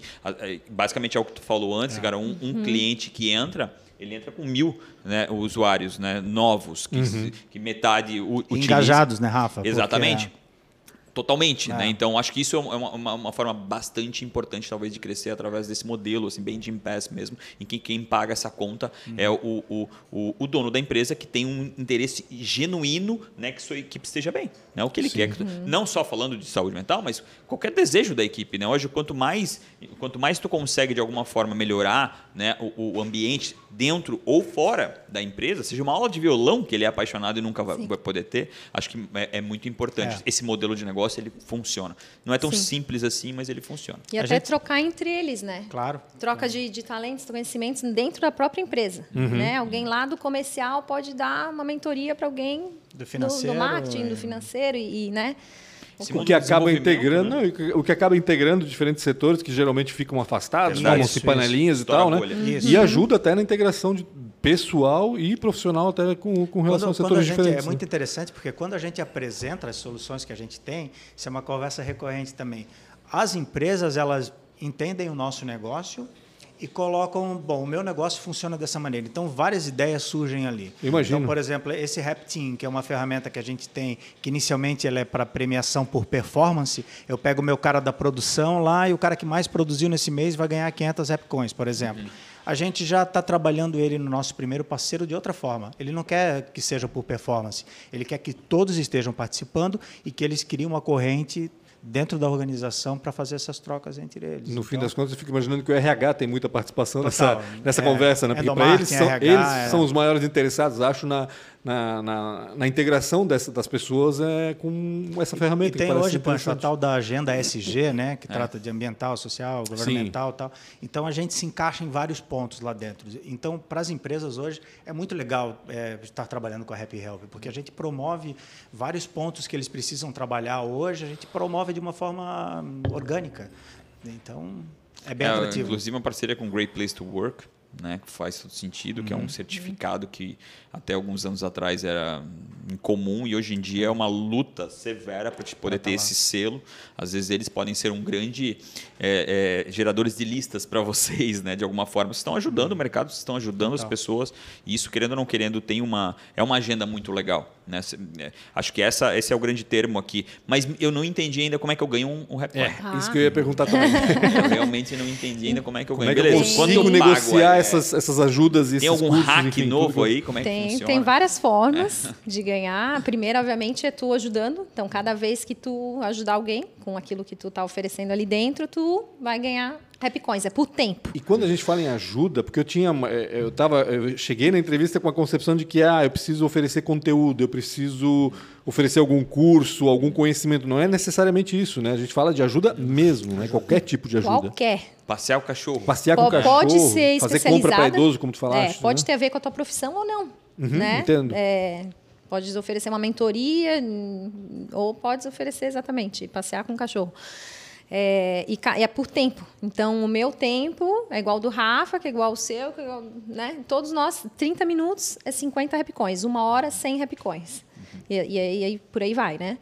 basicamente é o que tu falou antes, cara, um, um cliente que entra ele entra com mil né, usuários né, novos, que, que metade utiliza. Engajados, né, Rafa? Porque, Exatamente. Totalmente, É. né? Então acho que isso é uma, uma, uma forma bastante importante, talvez, de crescer através desse modelo, assim, bem de Pass mesmo, em que quem paga essa conta Uhum. é o, o, o, o dono da empresa que tem um interesse genuíno né, que sua equipe esteja bem. Né? O que ele quer. que tu- Não só falando de saúde mental, mas qualquer desejo da equipe. Né? Hoje, quanto mais, quanto mais tu consegue, de alguma forma, melhorar né, o, o ambiente dentro ou fora da empresa, seja uma aula de violão que ele é apaixonado e nunca vai, vai poder ter, acho que é, é muito importante. É. Esse modelo de negócio ele funciona. Não é tão Sim. simples assim, mas ele funciona. E A até gente- trocar entre eles, né? Claro. Troca de, de talentos, conhecimentos dentro da própria empresa. Né? Alguém lá do comercial pode dar uma mentoria para alguém Do financeiro, do marketing, é. do financeiro e, e, né? Esse O que do acaba integrando, né? não, e o que- acaba integrando diferentes setores que geralmente ficam afastados, Verdade. formam-se Isso, panelinhas e Estoura tal, né? bolha. Isso. E ajuda até na integração de pessoal e profissional até com, com relação Quando, a quando a setores gente, diferentes. é muito né? interessante porque quando a gente apresenta as soluções que a gente tem, isso é uma conversa recorrente também. As empresas elas entendem o nosso negócio e colocam, bom, o meu negócio funciona dessa maneira. Então várias ideias surgem ali. Imagino. Então, por exemplo, esse Repteam, que é uma ferramenta que a gente tem, que inicialmente ela é para premiação por performance, eu pego o meu cara da produção lá e o cara que mais produziu nesse mês vai ganhar 500 Repcoins, por exemplo. A gente já está trabalhando ele no nosso primeiro parceiro de outra forma. Ele não quer que seja por performance, ele quer que todos estejam participando e que eles criem uma corrente dentro da organização para fazer essas trocas entre eles. No fim Então, das contas, eu fico imaginando que o RH tem muita participação Total. nessa, nessa É, conversa, né? Porque para eles, são, RH, eles é. são os maiores interessados, acho, na, na, na, na integração dessa, das pessoas é, com essa E ferramenta. que tem hoje, Pancho, a tal da agenda SG, né, que trata de ambiental, social, governamental e tal. Então, a gente se encaixa em vários pontos lá dentro. Então, para as empresas hoje, é muito legal é, estar trabalhando com a Happy Help, porque a gente promove vários pontos que eles precisam trabalhar hoje, a gente promove de uma forma orgânica. Então, é bem É, atrativo. Inclusive uma parceria com Great Place to Work, né, que faz todo sentido, que é Uhum. um certificado que até alguns anos atrás era incomum e hoje em dia é uma luta severa para te poder ter tá lá. esse selo. Às vezes eles podem ser um grande é, é, geradores de listas para vocês, né, de alguma forma. Vocês estão ajudando o mercado, vocês estão ajudando as pessoas e isso querendo ou não querendo tem uma é uma agenda muito legal, né? É, Acho que essa esse é o grande termo aqui. Mas eu não entendi ainda como é que eu ganho um, um Rap É, Coin. isso que eu ia perguntar também. Eu realmente não entendi ainda como é que eu Como ganho. é que eu Beleza, consigo pago, negociar é? essas, essas ajudas e Tem esses algum cursos, hack enfim, novo que aí? Como é que Tem, funciona? tem várias formas de ganhar. A primeira, obviamente, é tu ajudando. Então, cada vez que tu ajudar alguém com aquilo que tu está oferecendo ali dentro, tu vai ganhar Happy Coins. É por tempo. E quando a gente fala em ajuda, porque eu tinha, eh, eu tava, eu cheguei na entrevista com a concepção de que ah, eu preciso oferecer conteúdo, eu preciso oferecer algum curso, algum conhecimento. Não é necessariamente isso, né? A gente fala de ajuda mesmo, né? Qualquer tipo de ajuda. Qualquer. Passear o cachorro. Passear com o cachorro, pode ser fazer compra para idoso, como tu falaste. É, pode né? ter a ver com a tua profissão ou não. Uhum, né? entendo. É, pode oferecer uma mentoria ou pode oferecer exatamente passear com o cachorro. É, e é por tempo. Então, o meu tempo é igual ao do Rafa, que é igual ao seu, que é igual, né? Todos nós, 30 minutos é 50 repicões. Uma hora, 100 repicões. E, e, e por aí vai, né?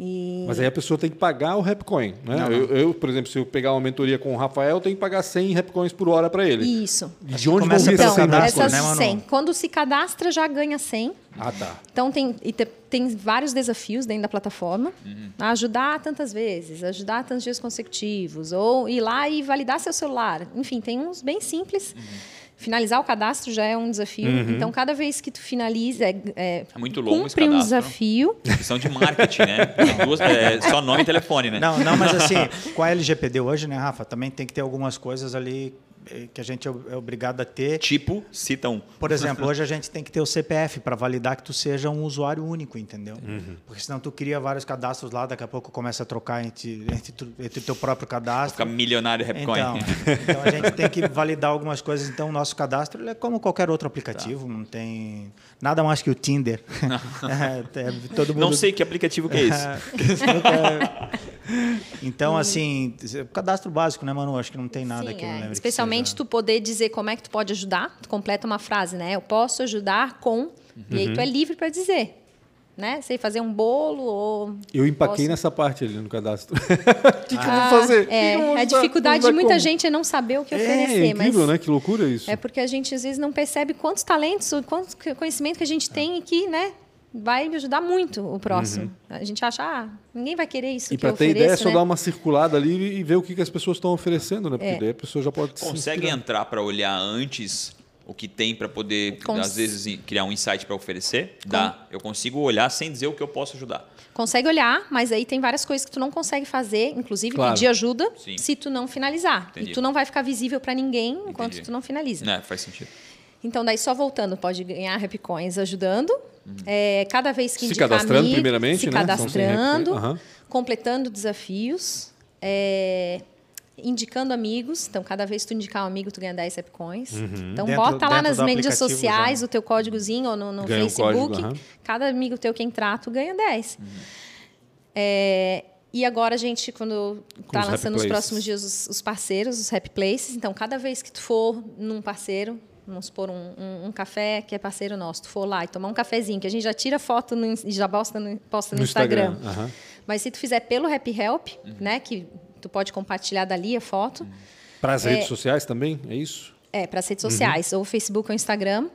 E- Mas aí a pessoa tem que pagar o Rapcoin. Né? Não, não. Eu, eu, por exemplo, se eu pegar uma mentoria com o Rafael, eu tenho que pagar 100 Rapcoins por hora para ele. Isso. E de onde Começa vão vir pelo essas Então, 100 cadastro, essas né, Manu? 100. Quando se cadastra, já ganha 100. Ah, tá. Então, tem, e te- tem vários desafios dentro da plataforma. A ajudar tantas vezes, ajudar tantos dias consecutivos, ou ir lá e validar seu celular. Enfim, tem uns bem simples. Finalizar o cadastro já é um desafio. Uhum. Então, cada vez que tu finaliza, é, é, É muito longo esse cumpre um desafio. Questão de marketing, né? Duas- é, só nome e telefone, né? Não, não, mas assim, com a LGPD hoje, né, Rafa, também tem que ter algumas coisas ali que a gente é é obrigado a ter. Tipo, cita um. Por exemplo, hoje a gente tem que ter o CPF para validar que tu seja um usuário único, entendeu? Uhum. Porque senão tu cria vários cadastros lá, daqui a pouco começa a trocar entre, entre, tu- entre teu próprio cadastro. Fica milionário Rapcoin. Então, então a gente tem que validar algumas coisas. Então o nosso cadastro ele é como qualquer outro aplicativo, não tem nada mais que o Tinder. É, é, todo mundo Não sei que aplicativo que é esse. então, assim, cadastro básico, né, Manu? Acho que não tem nada Sim, que eu é. Especialmente seja. tu poder dizer como é que tu pode ajudar, tu completa uma frase, né? Eu posso ajudar com, e aí Uhum. tu é livre para dizer, né? Sei fazer um bolo ou Eu empaquei posso- nessa parte ali no cadastro. O que, que eu vou fazer? O que É, vou a dificuldade de muita como? gente é não saber o que É, oferecer, incrível, mas né? Que loucura isso. é porque a gente às vezes não percebe quantos talentos, quanto conhecimento que a gente tem e que, né, vai ajudar muito o próximo. A gente acha, ah, ninguém vai querer isso Uhum. E que para ter ofereço, ideia é só né? dar uma circulada ali e ver o que, que as pessoas estão oferecendo, né? Porque É. daí a pessoa já pode se Consegue entrar para olhar antes o que tem para poder, Cons- às vezes, criar um insight para oferecer? Dá. Eu consigo olhar sem dizer o que eu posso ajudar. Consegue olhar, mas aí tem várias coisas que tu não consegue fazer, inclusive Claro. pedir ajuda, Sim. se tu não finalizar. Entendi. E tu não vai ficar visível para ninguém enquanto Entendi. tu não finaliza. Né? Faz sentido. Então, daí só voltando, pode ganhar Rapcoins ajudando. É, cada vez que Se indicar cadastrando amigo, primeiramente, se né? Cadastrando, aham. completando desafios, é, indicando amigos. Então, cada vez que tu indicar um amigo, tu ganha 10 Rapcoins. Uhum. Então, Dentro- bota lá nas mídias sociais já. o teu códigozinho ou no, no Ganha um Facebook. código. Cada amigo teu que entrar, tu ganha 10. Uhum. É, e agora a gente, quando está lançando nos próximos dias os, os parceiros, os Happy Places, então cada vez que tu for num parceiro, vamos supor um, um, um café que é parceiro nosso, tu for lá e tomar um cafezinho, que a gente já tira foto no, e já posta no, posta no, No Instagram. Instagram, aham. Mas se tu fizer pelo Happy Help, né, que tu pode compartilhar dali a foto, Para as redes sociais também, é isso? é, para as redes Uhum. sociais, ou Facebook ou Instagram,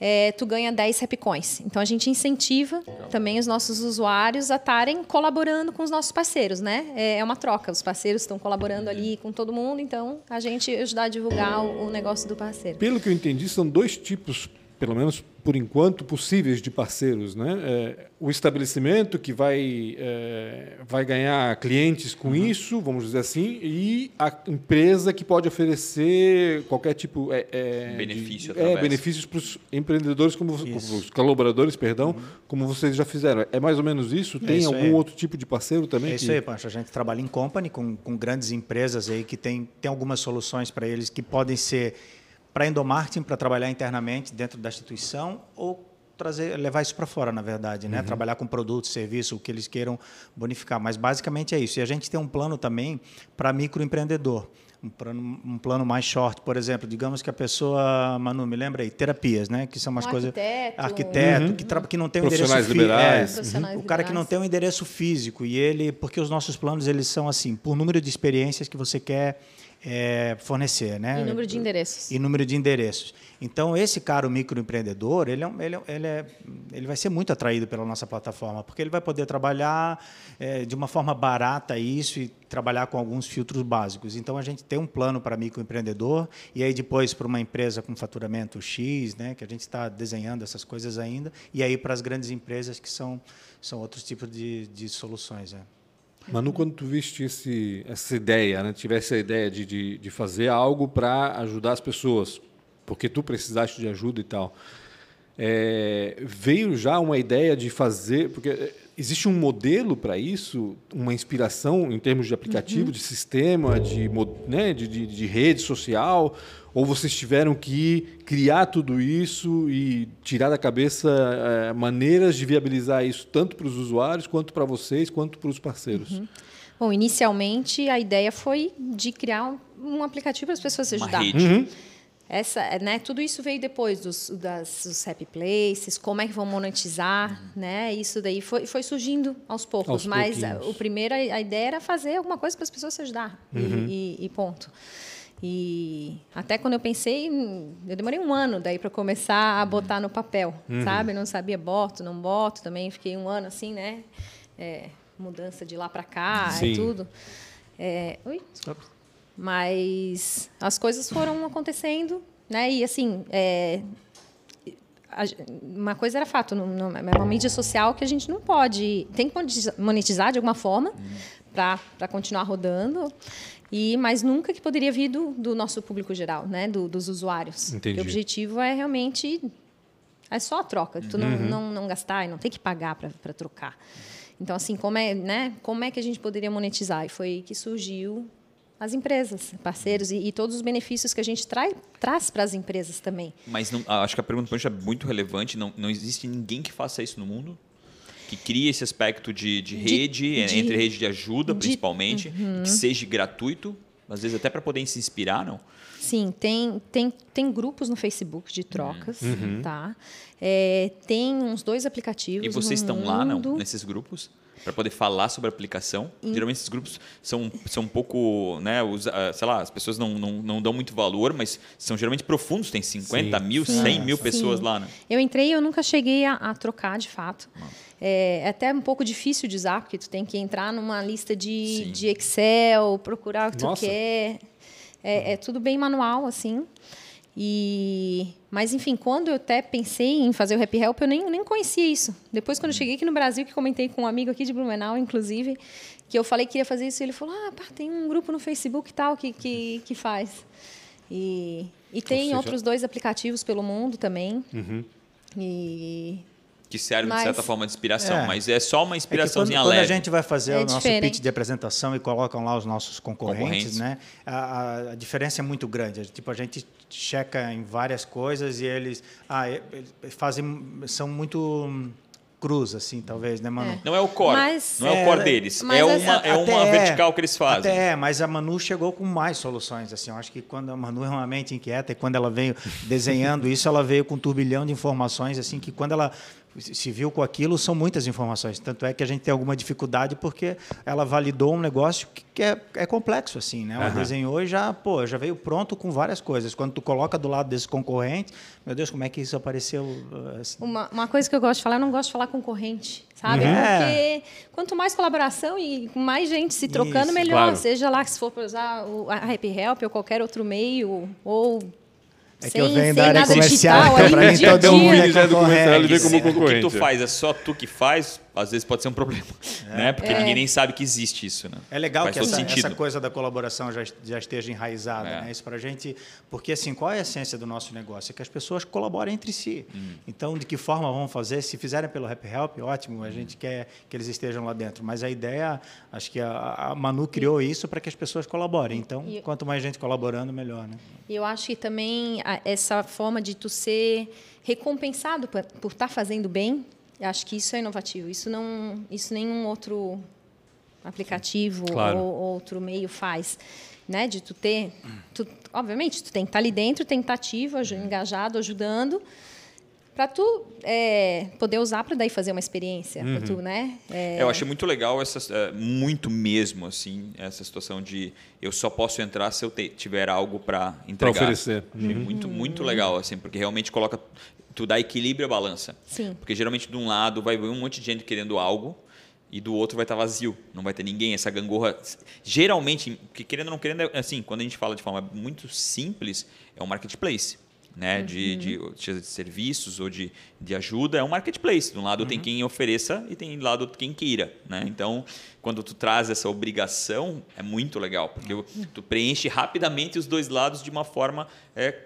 é, tu ganha 10 Rapcoins. Então a gente incentiva também os nossos usuários a estarem colaborando com os nossos parceiros, né? É, é uma troca, os parceiros estão colaborando ali com todo mundo, então a gente ajudar a divulgar o, o negócio do parceiro. Pelo que eu entendi, são dois tipos, pelo menos por enquanto, possíveis de parceiros. Né? É, o estabelecimento que vai, é, vai ganhar clientes com isso, vamos dizer assim, e a empresa que pode oferecer qualquer tipo é, é, Benefício de, é, benefícios para os empreendedores, como os colaboradores, perdão, como vocês já fizeram. É mais ou menos isso? Tem isso algum outro tipo de parceiro também? É isso que- aí, Pancho. A gente trabalha em company com, com grandes empresas aí que tem, tem algumas soluções para eles que podem ser para endomarketing, para trabalhar internamente dentro da instituição ou trazer, levar isso para fora, na verdade, né? Trabalhar com produto, serviço, o que eles queiram bonificar. Mas basicamente é isso. E a gente tem um plano também para microempreendedor. Um plano, um plano mais short, por exemplo, digamos que a pessoa, Manu, me lembra aí, terapias, né? Que são umas Um coisas. arquiteto. Arquiteto, que, tra- que não tem um endereço liberais. é, Profissionais o cara que não tem um endereço físico e ele, porque os nossos planos eles são assim, por número de experiências que você quer é, fornecer, né? E número de endereços. E número de endereços. Então esse cara, o microempreendedor, ele, é, ele, é- ele, é, ele vai ser muito atraído pela nossa plataforma, porque ele vai poder trabalhar é, de uma forma barata isso e trabalhar com alguns filtros básicos. Então a gente tem um plano para microempreendedor e aí depois para uma empresa com faturamento X, né, que a gente está desenhando essas coisas ainda, e aí para as grandes empresas que são são outros tipos de, de soluções. É. Manu, quando tu viste esse, essa ideia, né, tivesse a ideia de, de, de fazer algo para ajudar as pessoas, porque tu precisaste de ajuda e tal, é, veio já uma ideia de fazer, porque existe um modelo para isso, uma inspiração em termos de aplicativo, de sistema, de, né, de, de, de rede social, ou vocês tiveram que criar tudo isso e tirar da cabeça é, maneiras de viabilizar isso tanto para os usuários quanto para vocês quanto para os parceiros? Bom, inicialmente a ideia foi de criar um, um aplicativo para as pessoas se Uma ajudar. rede. Uhum. Essa, né, tudo isso veio depois dos, das, dos happy places, como é que vão monetizar, né? Isso daí foi, foi surgindo aos poucos. Aos mas a, o primeiro, a, a ideia era fazer alguma coisa para as pessoas se ajudar. E- E, e ponto. E até quando eu pensei, hum, eu demorei um ano daí para começar a botar no papel, sabe? Eu não sabia boto, não boto, também fiquei um ano assim, né? É, mudança de lá para cá Sim. e tudo. É, oi? Mas as coisas foram acontecendo né? E assim, é, a- uma coisa era fato, é uma mídia social que a gente não pode, tem que monetiza- monetizar de alguma forma para continuar rodando. E, mas nunca que poderia vir do, do nosso público geral, né? Do- dos usuários. Entendi. O objetivo é realmente é só a troca. Tu não, não, não gastar e não tem que pagar para trocar. Então, assim, como é, né, como é que a gente poderia monetizar? E foi que surgiu as empresas, parceiros e, e todos os benefícios que a gente trai, traz para as empresas também. Mas não- ah, acho que a pergunta é muito relevante. Não, não existe ninguém que faça isso no mundo. Que crie esse aspecto de, de De- rede, eh, de- entre rede de ajuda, de- Uhum. principalmente, que seja gratuito, às vezes até para poder se inspirar, não? Sim, tem, tem, tem grupos no Facebook de trocas, Uhum. tá? É, tem uns dois aplicativos E vocês estão lá, não? mundo. Nesses grupos? Para poder falar sobre a aplicação. Geralmente esses grupos são, são um pouco, né? Os, ah, sei lá, as pessoas não, não, não dão muito valor, mas são geralmente profundos. Tem 50 Sim. mil, Sim. 100 mil Sim. pessoas lá, né? Eu entrei e eu nunca cheguei a, a trocar de fato. É, é até um pouco difícil de usar, porque tu tem que entrar numa lista de, Sim. de Excel, procurar o que tu Nossa. quer. É, é tudo bem manual, assim. E, mas, enfim, quando eu até pensei em fazer o Happy Help, eu nem, nem conhecia isso. Depois, quando eu cheguei aqui no Brasil, que comentei com um amigo aqui de Blumenau, inclusive, que eu falei que ia fazer isso, ele falou, ah, pá, tem um grupo no Facebook e tal que, que, que faz. E, e tem seja- outros dois aplicativos pelo mundo também. Uhum. E Que serve, de Mas- certa forma, de inspiração. É. Mas é só uma É quando, inspiraçãozinha quando a leve. gente vai fazer É o nosso diferente. pitch de apresentação e colocam lá os nossos concorrentes, Concorrentes. né? A, a- a diferença é muito grande. Tipo, a gente checa em várias coisas e eles, ah, eles fazem, são muito cruz, assim, talvez, né, Manu? É. Não é o core. Mas- não é, o É, core deles. mas É uma, é uma vertical que eles fazem. Até é, mas a Manu chegou com mais soluções. Assim, eu acho que quando a Manu é uma mente inquieta e quando ela veio desenhando isso, ela veio com um turbilhão de informações, assim, que quando ela se viu com aquilo, são muitas informações. Tanto é que a gente tem alguma dificuldade porque ela validou um negócio que que é, é complexo, assim, né? Ela Aham. desenhou e já, pô, já veio pronto com várias coisas. Quando tu coloca do lado desse concorrente, meu Deus, como é que isso apareceu? assim? uma, uma coisa que eu gosto de falar, eu não gosto de falar concorrente, sabe? Uhum. Porque quanto mais colaboração e com mais gente se trocando, Isso, melhor. claro. Seja lá se for para usar o, a Happy Help ou qualquer outro meio, ou É que sem, eu venho da área nada comercial, digital, então no mim todo mundo dia. é Ele já é o que concorrente. tu faz é só tu que faz, às vezes pode ser um problema. Né? Porque ninguém nem sabe que existe isso. Né? É legal Faz que essa, essa coisa da colaboração já, já esteja enraizada, É. né? Isso pra gente, porque assim, qual é a essência do nosso negócio? É que as pessoas colaborem entre si. Hum. Então, de que forma vão fazer? Se fizerem pelo Happy Help, ótimo, a gente quer que eles estejam lá dentro. Mas a ideia, acho que a, a Manu criou isso para que as pessoas colaborem. Então, E- quanto mais gente colaborando, melhor, né? E eu acho que também a- essa forma de tu ser recompensado por, por estar fazendo bem, eu acho que isso é inovativo. Isso não, isso nenhum outro aplicativo Claro. ou outro meio faz, né? De tu ter, tu- obviamente, tu tem que estar ali dentro, tem que estar ativo, aju- engajado, ajudando, para tu é, poder usar para daí fazer uma experiência, pra tu, né? É, Eu achei muito legal, essa, é, muito mesmo, assim, essa situação de eu só posso entrar se eu te- tiver algo para entregar. oferecer. Achei muito, muito legal, assim, porque realmente coloca, tu dá equilíbrio à balança. Sim. Porque geralmente de um lado vai vir um monte de gente querendo algo e do outro vai estar vazio, não vai ter ninguém. Essa gangorra, geralmente, que querendo ou não querendo, é assim, quando a gente fala de forma muito simples, é um marketplace. Né, de, de, de serviços ou de, de ajuda, é um marketplace. De um lado tem quem ofereça e tem do lado quem queira. Né? Então, quando tu traz essa obrigação, é muito legal, porque tu preenche rapidamente os dois lados de uma forma é,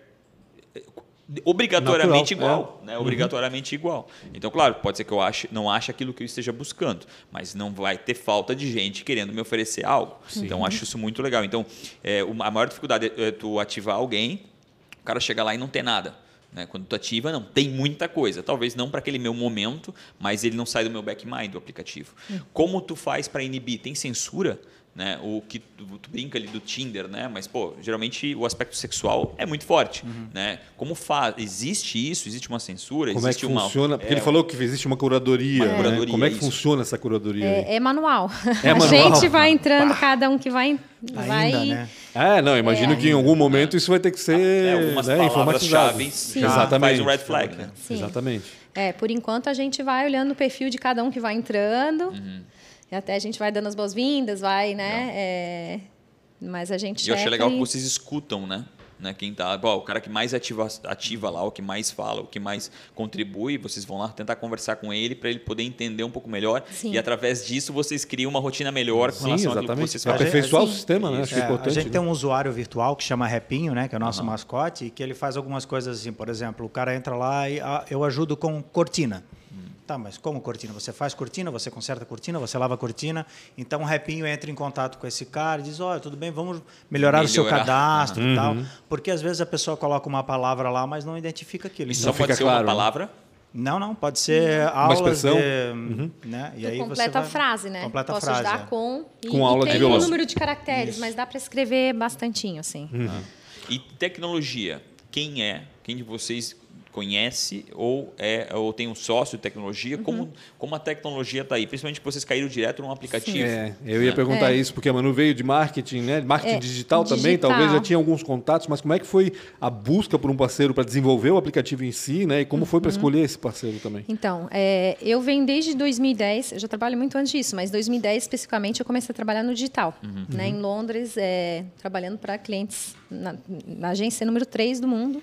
obrigatoriamente Natural, igual, né? Obrigatoriamente igual. Então, claro, pode ser que eu ache, não ache aquilo que eu esteja buscando, mas não vai ter falta de gente querendo me oferecer algo. Então, acho isso muito legal. Então, é, a maior dificuldade é tu ativar alguém, o cara chegar lá e não ter nada. Né? Quando tu ativa, não, tem muita coisa. Talvez não para aquele meu momento, mas ele não sai do meu backmind do aplicativo. Como tu faz para inibir? Tem censura? Né? O que tu, tu brinca ali do Tinder, né? Mas pô, geralmente o aspecto sexual é muito forte, né? Como faz? Existe isso? Existe uma censura? Como é existe que uma funciona? Porque é, ele falou que existe uma curadoria. Uma né? curadoria, Como é que isso. funciona essa curadoria? aí? É, é manual. É a manual? gente vai entrando, cada um que vai. vai Ainda, né? Ah, não, imagino É. que em algum momento isso vai ter que ser É, algumas né, informatizado. Exatamente. faz um red flag, né? Sim. Exatamente. É, por enquanto a gente vai olhando o perfil de cada um que vai entrando. Uhum. E até a gente vai dando as boas-vindas, vai, né? é, mas a gente E eu achei legal que vocês escutam, né? né? Quem tá, bom, o cara que mais ativa, ativa lá, o que mais fala, o que mais contribui, vocês vão lá tentar conversar com ele para ele poder entender um pouco melhor Sim. e através disso vocês criam uma rotina melhor com Sim, relação àquilo que exatamente. vocês Para fazem. aperfeiçoar o sistema, né? Acho é importante. a gente né? tem um usuário virtual que chama Repinho, né, que é o nosso mascote, e que ele faz algumas coisas assim, por exemplo, o cara entra lá e ah, eu ajudo com cortina. Tá, mas como cortina? Você faz cortina, você conserta a cortina, você lava a cortina. Então o Repinho entra em contato com esse cara e diz: Olha, tudo bem, vamos melhorar, o seu Melhorar. cadastro e tal. Uhum. Porque às vezes a pessoa coloca uma palavra lá, mas não identifica aquilo. E Então, só fica pode ser claro, uma né? palavra. Não, não, pode ser aulas expressão? de, né? E Tu aí você completa a vai- frase, né? Completa Posso a frase. ajudar é. com... E, Com aula e de tem violão. um número de caracteres, mas dá para escrever bastantinho, assim. E tecnologia, quem é? Quem de vocês conhece ou é ou tem um sócio de tecnologia? Uhum. Como, como a tecnologia está aí? Principalmente que vocês caíram direto num aplicativo. É, eu ia perguntar É. isso, porque a Manu veio de marketing, né? Marketing É, digital também, digital. talvez já tinha alguns contatos, mas como é que foi a busca por um parceiro para desenvolver o aplicativo em si, né? E como foi Uhum. para escolher esse parceiro também? Então, é, eu venho desde 2010, eu já trabalho muito antes disso, mas 2010 especificamente eu comecei a trabalhar no digital, né, em Londres, é, trabalhando para clientes, na, na agência número 3 do mundo,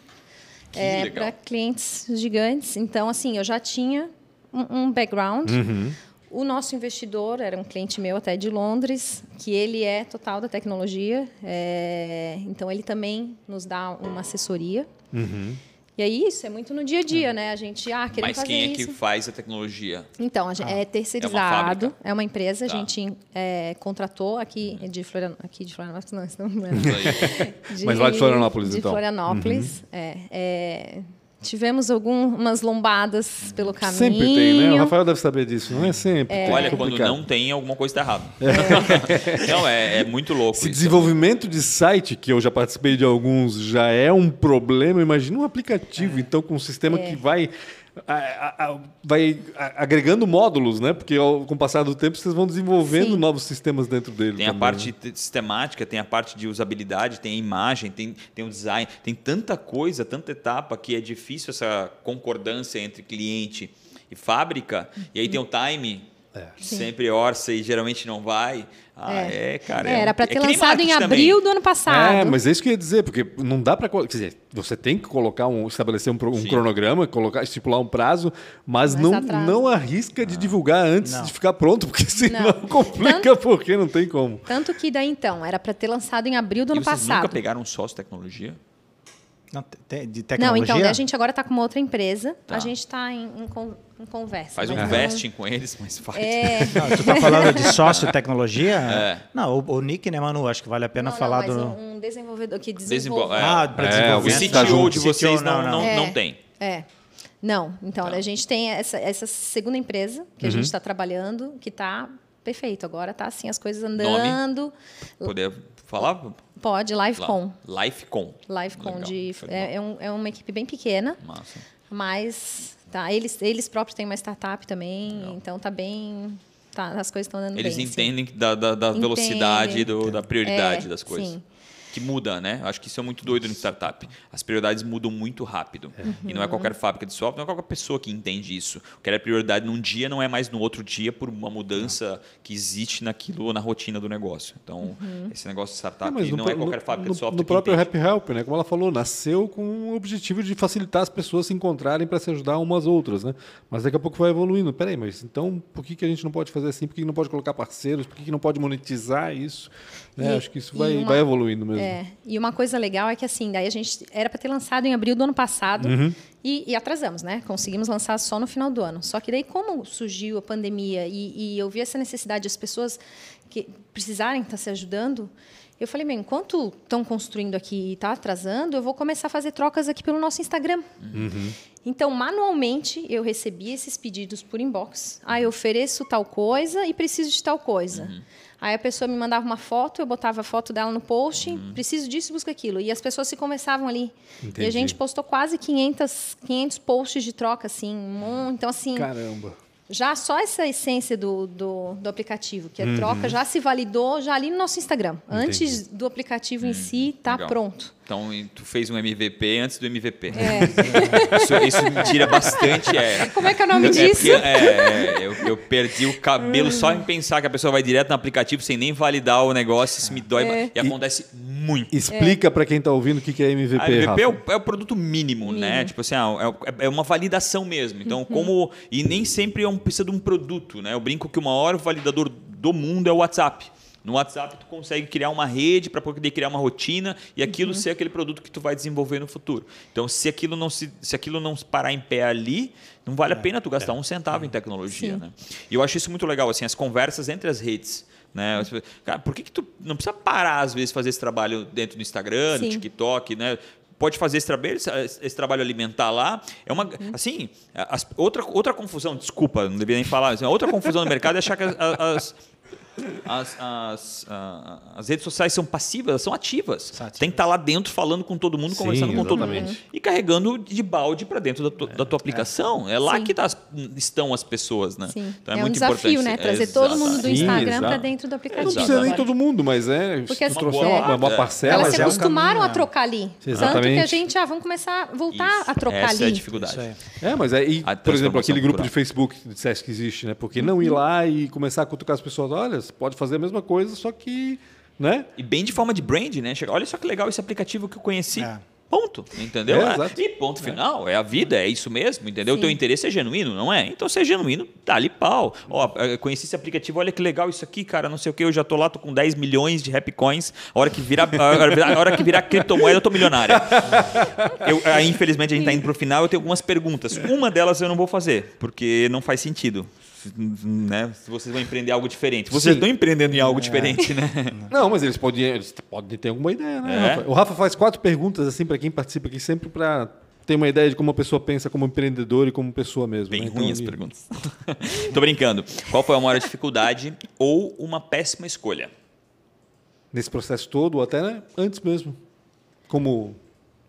é, para clientes gigantes. Então, assim, eu já tinha um, um background. O nosso investidor era um cliente meu até de Londres, que ele é total da tecnologia, é, então ele também nos dá uma assessoria. E aí isso é muito no dia a dia, né? A gente, ah, queremos Mas fazer quem é isso. que faz a tecnologia? Então, a gente, é terceirizado, fábrica? é uma, empresa, Tá. a gente é, contratou aqui de Florianópolis, aqui de Florianópolis, não, isso não é. De- Mas lá de Florianópolis, de então. Florianópolis, é, é. Tivemos algumas lombadas pelo caminho. Sempre tem, né? O Rafael deve saber disso, não é sempre. tem, Olha, é quando não tem, alguma coisa está errada. não, é, é muito louco Se isso. desenvolvimento de site, que eu já participei de alguns, já é um problema, imagina um aplicativo, então, com um sistema É. que vai, a- a- a- vai a- agregando módulos, né? Porque ao, com o passar do tempo vocês vão desenvolvendo Sim. novos sistemas dentro dele. Tem a também, parte né? te- sistemática, tem a parte de usabilidade, tem a imagem, tem, tem o design, tem tanta coisa, tanta etapa que é difícil essa concordância entre cliente e fábrica. E aí tem o time, que Sim. sempre orça e geralmente não vai. Ah, é, cara. É, um- era para é ter lançado em abril também. do ano passado. É, mas é isso que eu ia dizer, porque não dá para. Quer dizer, você tem que colocar um, estabelecer um, um cronograma, colocar, estipular um prazo, mas, Mas não, não arrisca de divulgar antes Não. de ficar pronto, porque senão Não. complica, porque não tem como. Tanto que daí então, era para ter lançado em abril do E ano vocês passado. nunca pegaram um sócio de tecnologia? Não, te- de Não, tecnologia? então, daí a gente agora está com uma outra empresa. Tá. A gente está em, em em conversa. Faz um mas não- vesting com eles, mas faz. É, Não, tu tá falando de sócio tecnologia? É. Não, o, o Nick, né, Manu? Acho que vale a pena não, falar não, mas do. um, desenvolvedor que Desenvol- desenvolve. é. Ah, para É, O desenvolvimento. tá CTO junto. de vocês CTO, não, não, É. não tem. É. Não, então Tá. a gente tem essa, essa segunda empresa que a gente está trabalhando, que está perfeito. Agora está assim as coisas andando. Poder falar? Pode, LiveCon. Lifecon. LiveCon Legal, de é, é, um- é uma equipe bem pequena, Massa. mas tá, eles eles próprios têm uma startup também, Legal. então tá bem tá, as coisas estão andando Eles bem. assim. entendem da, da, da velocidade, do, da prioridade É, das coisas. sim. Que muda, né? Acho que isso é muito doido no startup. As prioridades mudam muito rápido. E não é qualquer fábrica de software, não é qualquer pessoa que entende isso. O que era prioridade num dia não é mais no outro dia por uma mudança que existe naquilo, na rotina do negócio. Então, esse negócio de startup É, não no, é qualquer no- fábrica no, de software no que próprio. Happy Help, né? Como ela falou, nasceu com o objetivo de facilitar as pessoas se encontrarem para se ajudar umas às outras, né? Mas daqui a pouco vai evoluindo. Peraí, mas então por que, que a gente não pode fazer assim? Por que, que não pode colocar parceiros? Por que, que não pode monetizar isso? Né? E- Acho que isso vai, uma- vai evoluindo mesmo. É, e uma coisa legal é que assim, daí a gente era para ter lançado em abril do ano passado e, e atrasamos, né? Conseguimos lançar só no final do ano. Só que daí, como surgiu a pandemia e, e eu vi essa necessidade de as pessoas que precisarem estar se ajudando, eu falei, bem, enquanto estão construindo aqui e está atrasando, eu vou começar a fazer trocas aqui pelo nosso Instagram. Então, manualmente, eu recebia esses pedidos por inbox. Ah, eu ofereço tal coisa e preciso de tal coisa. Aí a pessoa me mandava uma foto, eu botava a foto dela no post, preciso disso, busca aquilo. E as pessoas se conversavam ali. E Entendi. a gente postou quase 500, 500 posts de troca, assim. um Então, assim, Caramba. Já só essa essência do, do, do aplicativo, que é Uhum. troca, já se validou já ali no nosso Instagram. Antes do aplicativo em si estar legal. pronto. Então, e tu fez um MVP antes do MVP. É. Isso, isso me tira bastante. É, Como é que é o nome é disso? porque, é, é, eu, eu perdi o cabelo só em pensar que a pessoa vai direto no aplicativo sem nem validar o negócio. Isso me dói. É. E acontece muito. Explica pra quem tá ouvindo o que que é MVP, A MVP é o, é o produto mínimo, né? Tipo assim, ah, é, é uma validação mesmo. Então, Uhum. como. E nem sempre é um, precisa de um produto, né? Eu brinco que o maior validador do mundo é o WhatsApp. No WhatsApp, tu consegue criar uma rede para poder criar uma rotina e aquilo Uhum. ser aquele produto que tu vai desenvolver no futuro. Então, se aquilo não se, se aquilo não parar em pé ali, não vale a pena tu gastar um centavo em tecnologia, Sim. né? E eu acho isso muito legal, assim, as conversas entre as redes. Né? Cara, por que, que tu não precisa parar, às vezes, fazer esse trabalho dentro do Instagram, no Sim. TikTok, né? Pode fazer esse trabalho, esse, trabalho alimentar lá. É uma, assim, as- outra, outra confusão, desculpa, não devia nem falar, assim, outra confusão no mercado é achar que as, as, as, as, as redes sociais são passivas, elas são ativas. Ativas. Tem que estar lá dentro falando com todo mundo, Sim, conversando com todo mundo. exatamente. E carregando de balde para dentro da, tu- da tua aplicação. É, lá Sim. que tá estão as pessoas, né? Sim. Então é, um muito desafio, importante. né? Trazer todo mundo do Instagram exato. para dentro do Não aplicativo. precisa nem todo mundo, mas é. Porque as- trouxer é. uma, uma parcela, Elas se já é um acostumaram a trocar ali. Tanto que a Exatamente. gente, ah, vamos começar a voltar Isso. a trocar Essa ali. é a dificuldade. Isso aí. É, mas aí, por exemplo, aquele grupo de Facebook que disseste que existe, né? Porque não ir lá e começar a cutucar as pessoas, olha, você pode fazer a mesma coisa, só que, né? E bem de forma de brand, né? Chega, olha só que legal esse aplicativo que eu conheci. É. Ponto. Entendeu? É, É. exato. E ponto final. É a vida, é isso mesmo. Entendeu? O Sim. teu interesse é genuíno, não é? Então, se é genuíno, dá-lhe pau. Ó, conheci esse aplicativo, olha que legal isso aqui, cara. Não sei o que, eu já tô lá, tô com 10 milhões de Happy Coins. A hora que virar, a hora- que virar criptomoeda, eu tô milionário. Eu, aí, infelizmente, a gente tá indo pro final, eu tenho algumas perguntas. Uma delas eu não vou fazer, porque não faz sentido. Né? Se vocês vão empreender algo diferente. Vocês Sim. estão empreendendo em algo diferente, né? Não, mas eles podem, eles podem ter alguma ideia, né? É? Rafa? O Rafa faz quatro perguntas assim para quem participa aqui, sempre para ter uma ideia de como a pessoa pensa como empreendedor e como pessoa mesmo. Bem né? ruim as perguntas. Tô brincando. Qual foi a maior dificuldade ou uma péssima escolha? Nesse processo todo, ou até né, antes mesmo, como,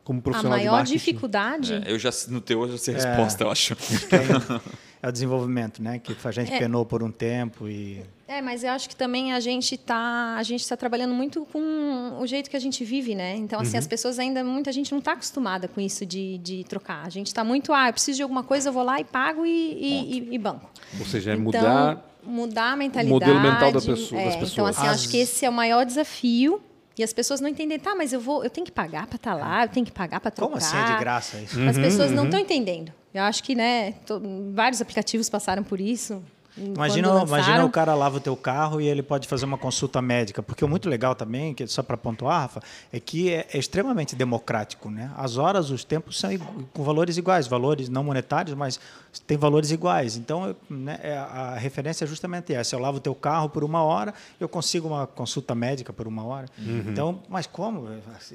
como A profissional de maior dificuldade. É, eu já no teu eu já sei a resposta, eu acho. É o desenvolvimento, né? Que a gente É. penou por um tempo e É, mas eu acho que também a gente tá, a gente está trabalhando muito com o jeito que a gente vive, né? Então, assim, as pessoas ainda, muita gente não está acostumada com isso de, de trocar. A gente está muito, ah, eu preciso de alguma coisa, eu vou lá e pago e, e, e- e banco. Ou seja, é Então, mudar. mudar a mentalidade. modelo mental da pessoa- é, das Então, pessoas. assim, As- acho que esse é o maior desafio. E as pessoas não entendem, tá, mas eu vou, eu tenho que pagar para estar lá, eu tenho que pagar para trocar. como assim é de graça isso? As pessoas não estão entendendo. Eu acho que, né, to- vários aplicativos passaram por isso. Imagina, imagina o cara lava o teu carro e ele pode fazer uma consulta médica. Porque o muito legal também, que só para pontuar, Rafa, é que é, é extremamente democrático. Né? As horas, os tempos são com valores iguais, valores não monetários, mas tem valores iguais. Então, né, é- a referência é justamente essa. Eu lavo o teu carro por uma hora, eu consigo uma consulta médica por uma hora. Então, mas como?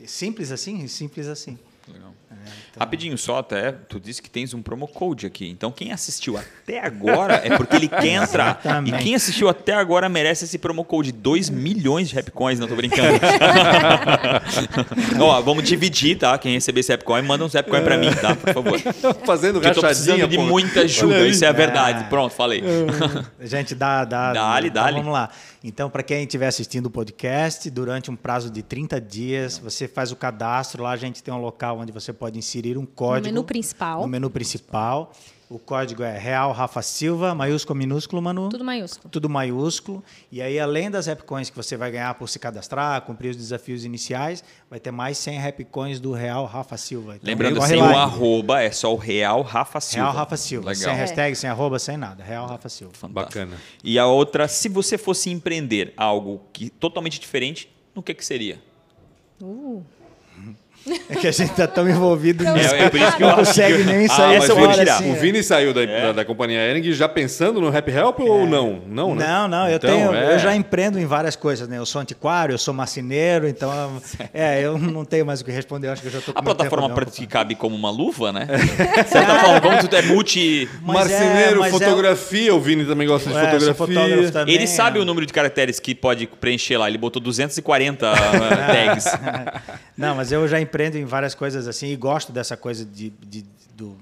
Simples assim? Simples assim. Legal. Rapidinho só até, tu disse que tens um promo code aqui. Então quem assistiu até agora é porque ele quer entrar. E Exatamente. quem assistiu até agora merece esse promo code. 2 milhões de Rapcoins, não tô brincando. Ó, vamos dividir, tá? Quem receber esse Rapcoin, manda um Rapcoin pra mim, tá? Por favor. Fazendo Porque eu tô rachadinha, precisando de muita ajuda, isso é a verdade. É. Pronto, falei. Gente, dá, dá. Dá-lhe, então, dá-lhe. Vamos lá. Então, para quem estiver assistindo o podcast, durante um prazo de 30 dias, você faz o cadastro. Lá a gente tem um local onde você pode inserir um código. menu principal. No menu principal. O código é Real Rafa Silva, maiúsculo, minúsculo, Manu. Tudo maiúsculo. Tudo maiúsculo. E aí, além das Rapcoins que você vai ganhar por se cadastrar, cumprir os desafios iniciais, vai ter mais 100 Rapcoins do Real Rafa Silva. Então, Lembrando, sem o arroba, é só o Real Rafa Silva. Real Rafa Silva. Legal. Sem hashtag, sem arroba, sem nada. Real Rafa Silva. Fantástico. Bacana. E a outra, se você fosse empreender algo que totalmente diferente, no que que seria? Uh, É que a gente tá tão envolvido nisso. É, é por isso que eu não consegue que- nem Ah, sair essa vou fora, tirar. assim, O é. Vini saiu da, da, da companhia Ering já pensando no Happy Help ou não? Não, né? Não, não, eu Então, tenho, é. eu já empreendo em várias coisas, né? Eu sou antiquário, eu sou marceneiro, então é, eu não tenho mais o que responder, eu acho que eu já tô com A plataforma ti cabe como uma luva, né? De certa forma, como tu é multi... Mas é, Marceneiro, é- fotografia, o Vini também gosta de É, fotografia. também. Ele sabe é. o número de caracteres que pode preencher lá. Ele botou 240 uh, tags. Não, mas eu já empreendo em várias coisas assim e gosto dessa coisa de, de, do-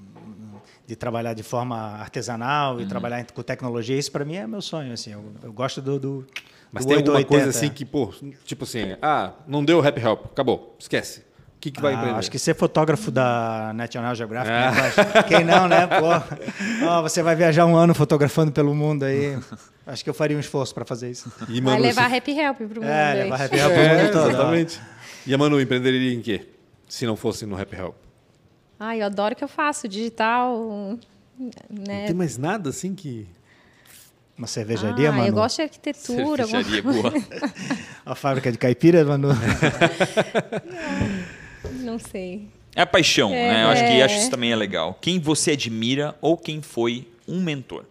de trabalhar de forma artesanal Uhum. e trabalhar com tecnologia. Isso para mim é meu sonho, assim. Eu, eu gosto do, do Mas do tem alguma 880. coisa assim que, pô, tipo assim, ah, não deu Happy Help, acabou, esquece. que, que vai Ah, empreender? acho que ser fotógrafo da National Geographic, né, Cláudio? quem não, né? Pô, Ó, você vai viajar um ano fotografando pelo mundo aí. Acho que eu faria um esforço para fazer isso. E, Vai Manu, levar se- Happy Help pro mundo. É, aí. levar happy help pro É, mundo todo. ó. exatamente. E a Manu empreenderia em quê? Se não fosse no Happy Help. Ai, eu adoro o que eu faço, digital, Não né? tem mais nada assim que. Uma cervejaria, ah, Manu? eu gosto de arquitetura. alguma Cervejaria boa. A fábrica de caipira, Manu? Não sei. É a paixão, né? Eu acho que É. acho que isso também é legal. Quem você admira ou quem foi um mentor?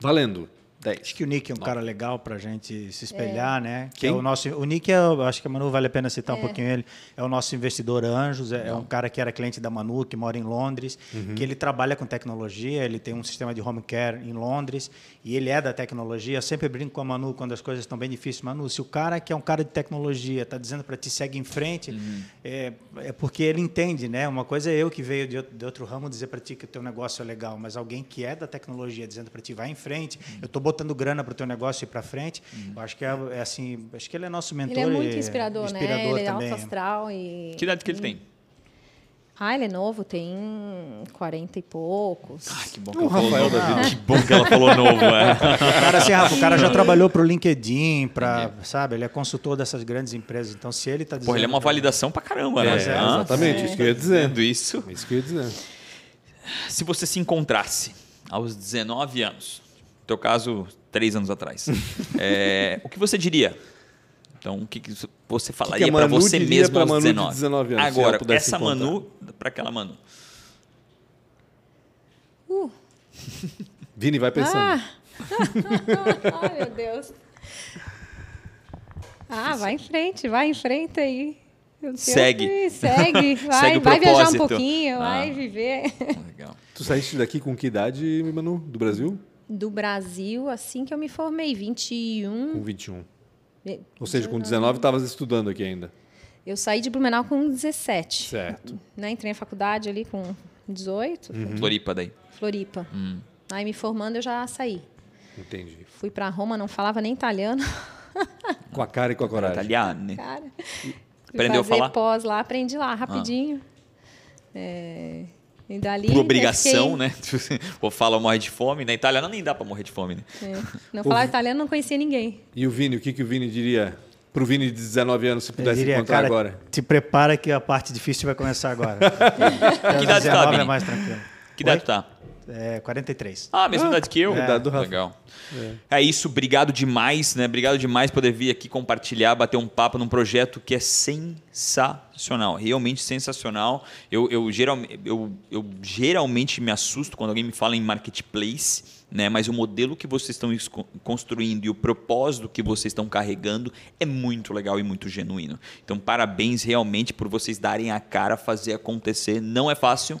Valendo. 10. Acho que o Nick é um cara legal pra gente se espelhar, né? Que Quem? É o, nosso, o Nick, é, acho que a Manu vale a pena citar um É. pouquinho ele. É o nosso investidor Anjos, é, é um cara que era cliente da Manu, que mora em Londres, que ele trabalha com tecnologia, ele tem um sistema de home care em Londres e ele é da tecnologia. Eu sempre brinco com a Manu quando as coisas estão bem difíceis. Manu, se o cara que é um cara de tecnologia está dizendo para ti segue em frente, é, é porque ele entende, né? Uma coisa é eu que veio de outro, de outro ramo dizer para ti que o teu negócio é legal, mas alguém que é da tecnologia dizendo para ti vai em frente, eu estou botando grana para o teu negócio ir para frente. Eu acho que é, é assim, acho que ele é nosso mentor. Ele é muito inspirador, inspirador né? Ele é também. alto astral e... Que idade que ele tem? Ah, ele é novo, tem 40 e poucos. Que bom O Rafael da vida. Que bom que ela falou novo, é. O cara, assim, Rafa, o cara já trabalhou para o LinkedIn, para, sabe? Ele é consultor dessas grandes empresas. Então, se ele está dizendo... Porra, ele é uma validação pra caramba, né? É, exatamente, isso que eu ia dizer. Vendo isso. Isso que eu ia dizer. Se você se encontrasse aos 19 anos, no teu caso, três anos atrás, é, o que você diria? Então, o que, que você falaria para você mesmo pra aos Manu de 19? 19 anos, Agora, essa encontrar? Manu para aquela Manu. Vini, vai pensando. Ah! Ai, meu Deus. Ah, vai em frente, vai em frente aí. Segue. que- Segue, vai, Segue vai viajar um pouquinho, Ah. vai viver. Legal. Tu saíste daqui com que idade, Manu? Do Brasil? Do Brasil, assim que eu me formei, 21. Com 21. Eh, Ou seja, com 19 estavas estudando aqui ainda. Eu saí de Blumenau com 17. Certo. Né? Entrei na faculdade ali com 18, Uhum. Floripa daí. Floripa. Hum. Aí me formando eu já saí. Entendi. Fui para Roma, não falava nem italiano. Com a cara e com a coragem. Italiano. né? Cara. Aprendeu a falar? Ah. pós lá, aprendi lá rapidinho. É, e dali Por obrigação, fiquei- né? Ou fala morre de fome. Na Itália nem dá para morrer de fome, né? É, não falava italiano, não conhecia ninguém. E o Vini, o que, que o Vini diria pro Vini de 19 anos se pudesse diria, encontrar cara, agora? te prepara que a parte difícil vai começar agora. Que idade tá, 19 Vini? é mais tranquilo. Que idade tá? É, 43. Ah, mesma Ah, idade que eu? é idade do Rafa. Legal. É. isso, obrigado demais, né? Obrigado demais por poder vir aqui compartilhar, bater um papo num projeto que é sensacional, realmente sensacional. Eu, eu, geral, eu, eu geralmente me assusto quando alguém me fala em marketplace, né? Mas o modelo que vocês estão construindo e o propósito que vocês estão carregando é muito legal e muito genuíno. Então, parabéns realmente por vocês darem a cara, fazer acontecer. Não é fácil.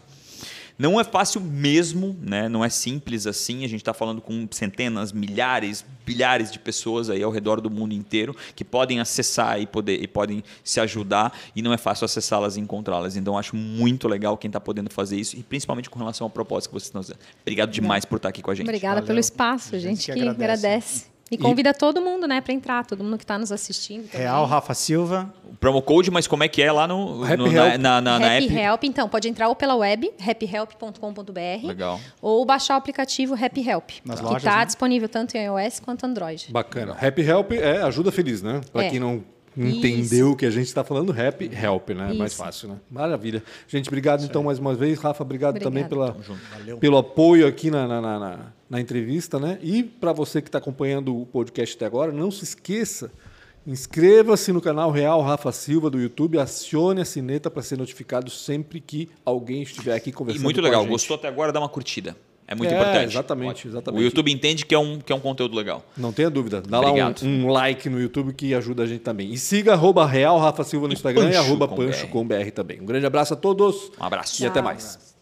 Não é fácil mesmo, né? não é simples assim. A gente está falando com centenas, milhares, bilhares de pessoas aí ao redor do mundo inteiro que podem acessar e, poder, e podem se ajudar, e não é fácil acessá-las e encontrá-las. Então, acho muito legal quem está podendo fazer isso, e principalmente com relação ao propósito que vocês estão fazendo. Obrigado demais por estar aqui com a gente. Obrigada Valeu. pelo espaço, A gente, gente que que agradece. agradece. E convida todo mundo, né, para entrar, todo mundo que está nos assistindo. também. Real Rafa Silva. O promo code, mas como é que é lá no, Happy no- na, Help. na, na, na Happy app? Help, então, pode entrar ou pela web, happyhelp.com.br, Legal. ou baixar o aplicativo Happy Help, Nas que está né? disponível tanto em iOS quanto Android. Bacana. Happy Help é ajuda feliz, né? Para É. quem não entendeu o que a gente está falando, Happy Help, né? É mais Isso. fácil, né? Maravilha. Gente, obrigado então mais uma vez. Rafa, obrigado Obrigada. também pela, pelo apoio aqui na, na, na, na- entrevista, né? E para você que está acompanhando o podcast até agora, não se esqueça, inscreva-se no canal Real Rafa Silva do YouTube, acione a sineta para ser notificado sempre que alguém estiver aqui E conversando muito com a legal. Gostou até agora? Dá uma curtida. É muito É, importante. exatamente, exatamente. O YouTube entende que é um, que é um conteúdo legal. Não tenha dúvida. Dá Obrigado. lá um, um like no YouTube que ajuda a gente também. E siga arroba Real Rafa Silva no E Instagram e Pancho arroba com Pancho BR. com BR também. Um grande abraço a todos Um abraço. e até mais.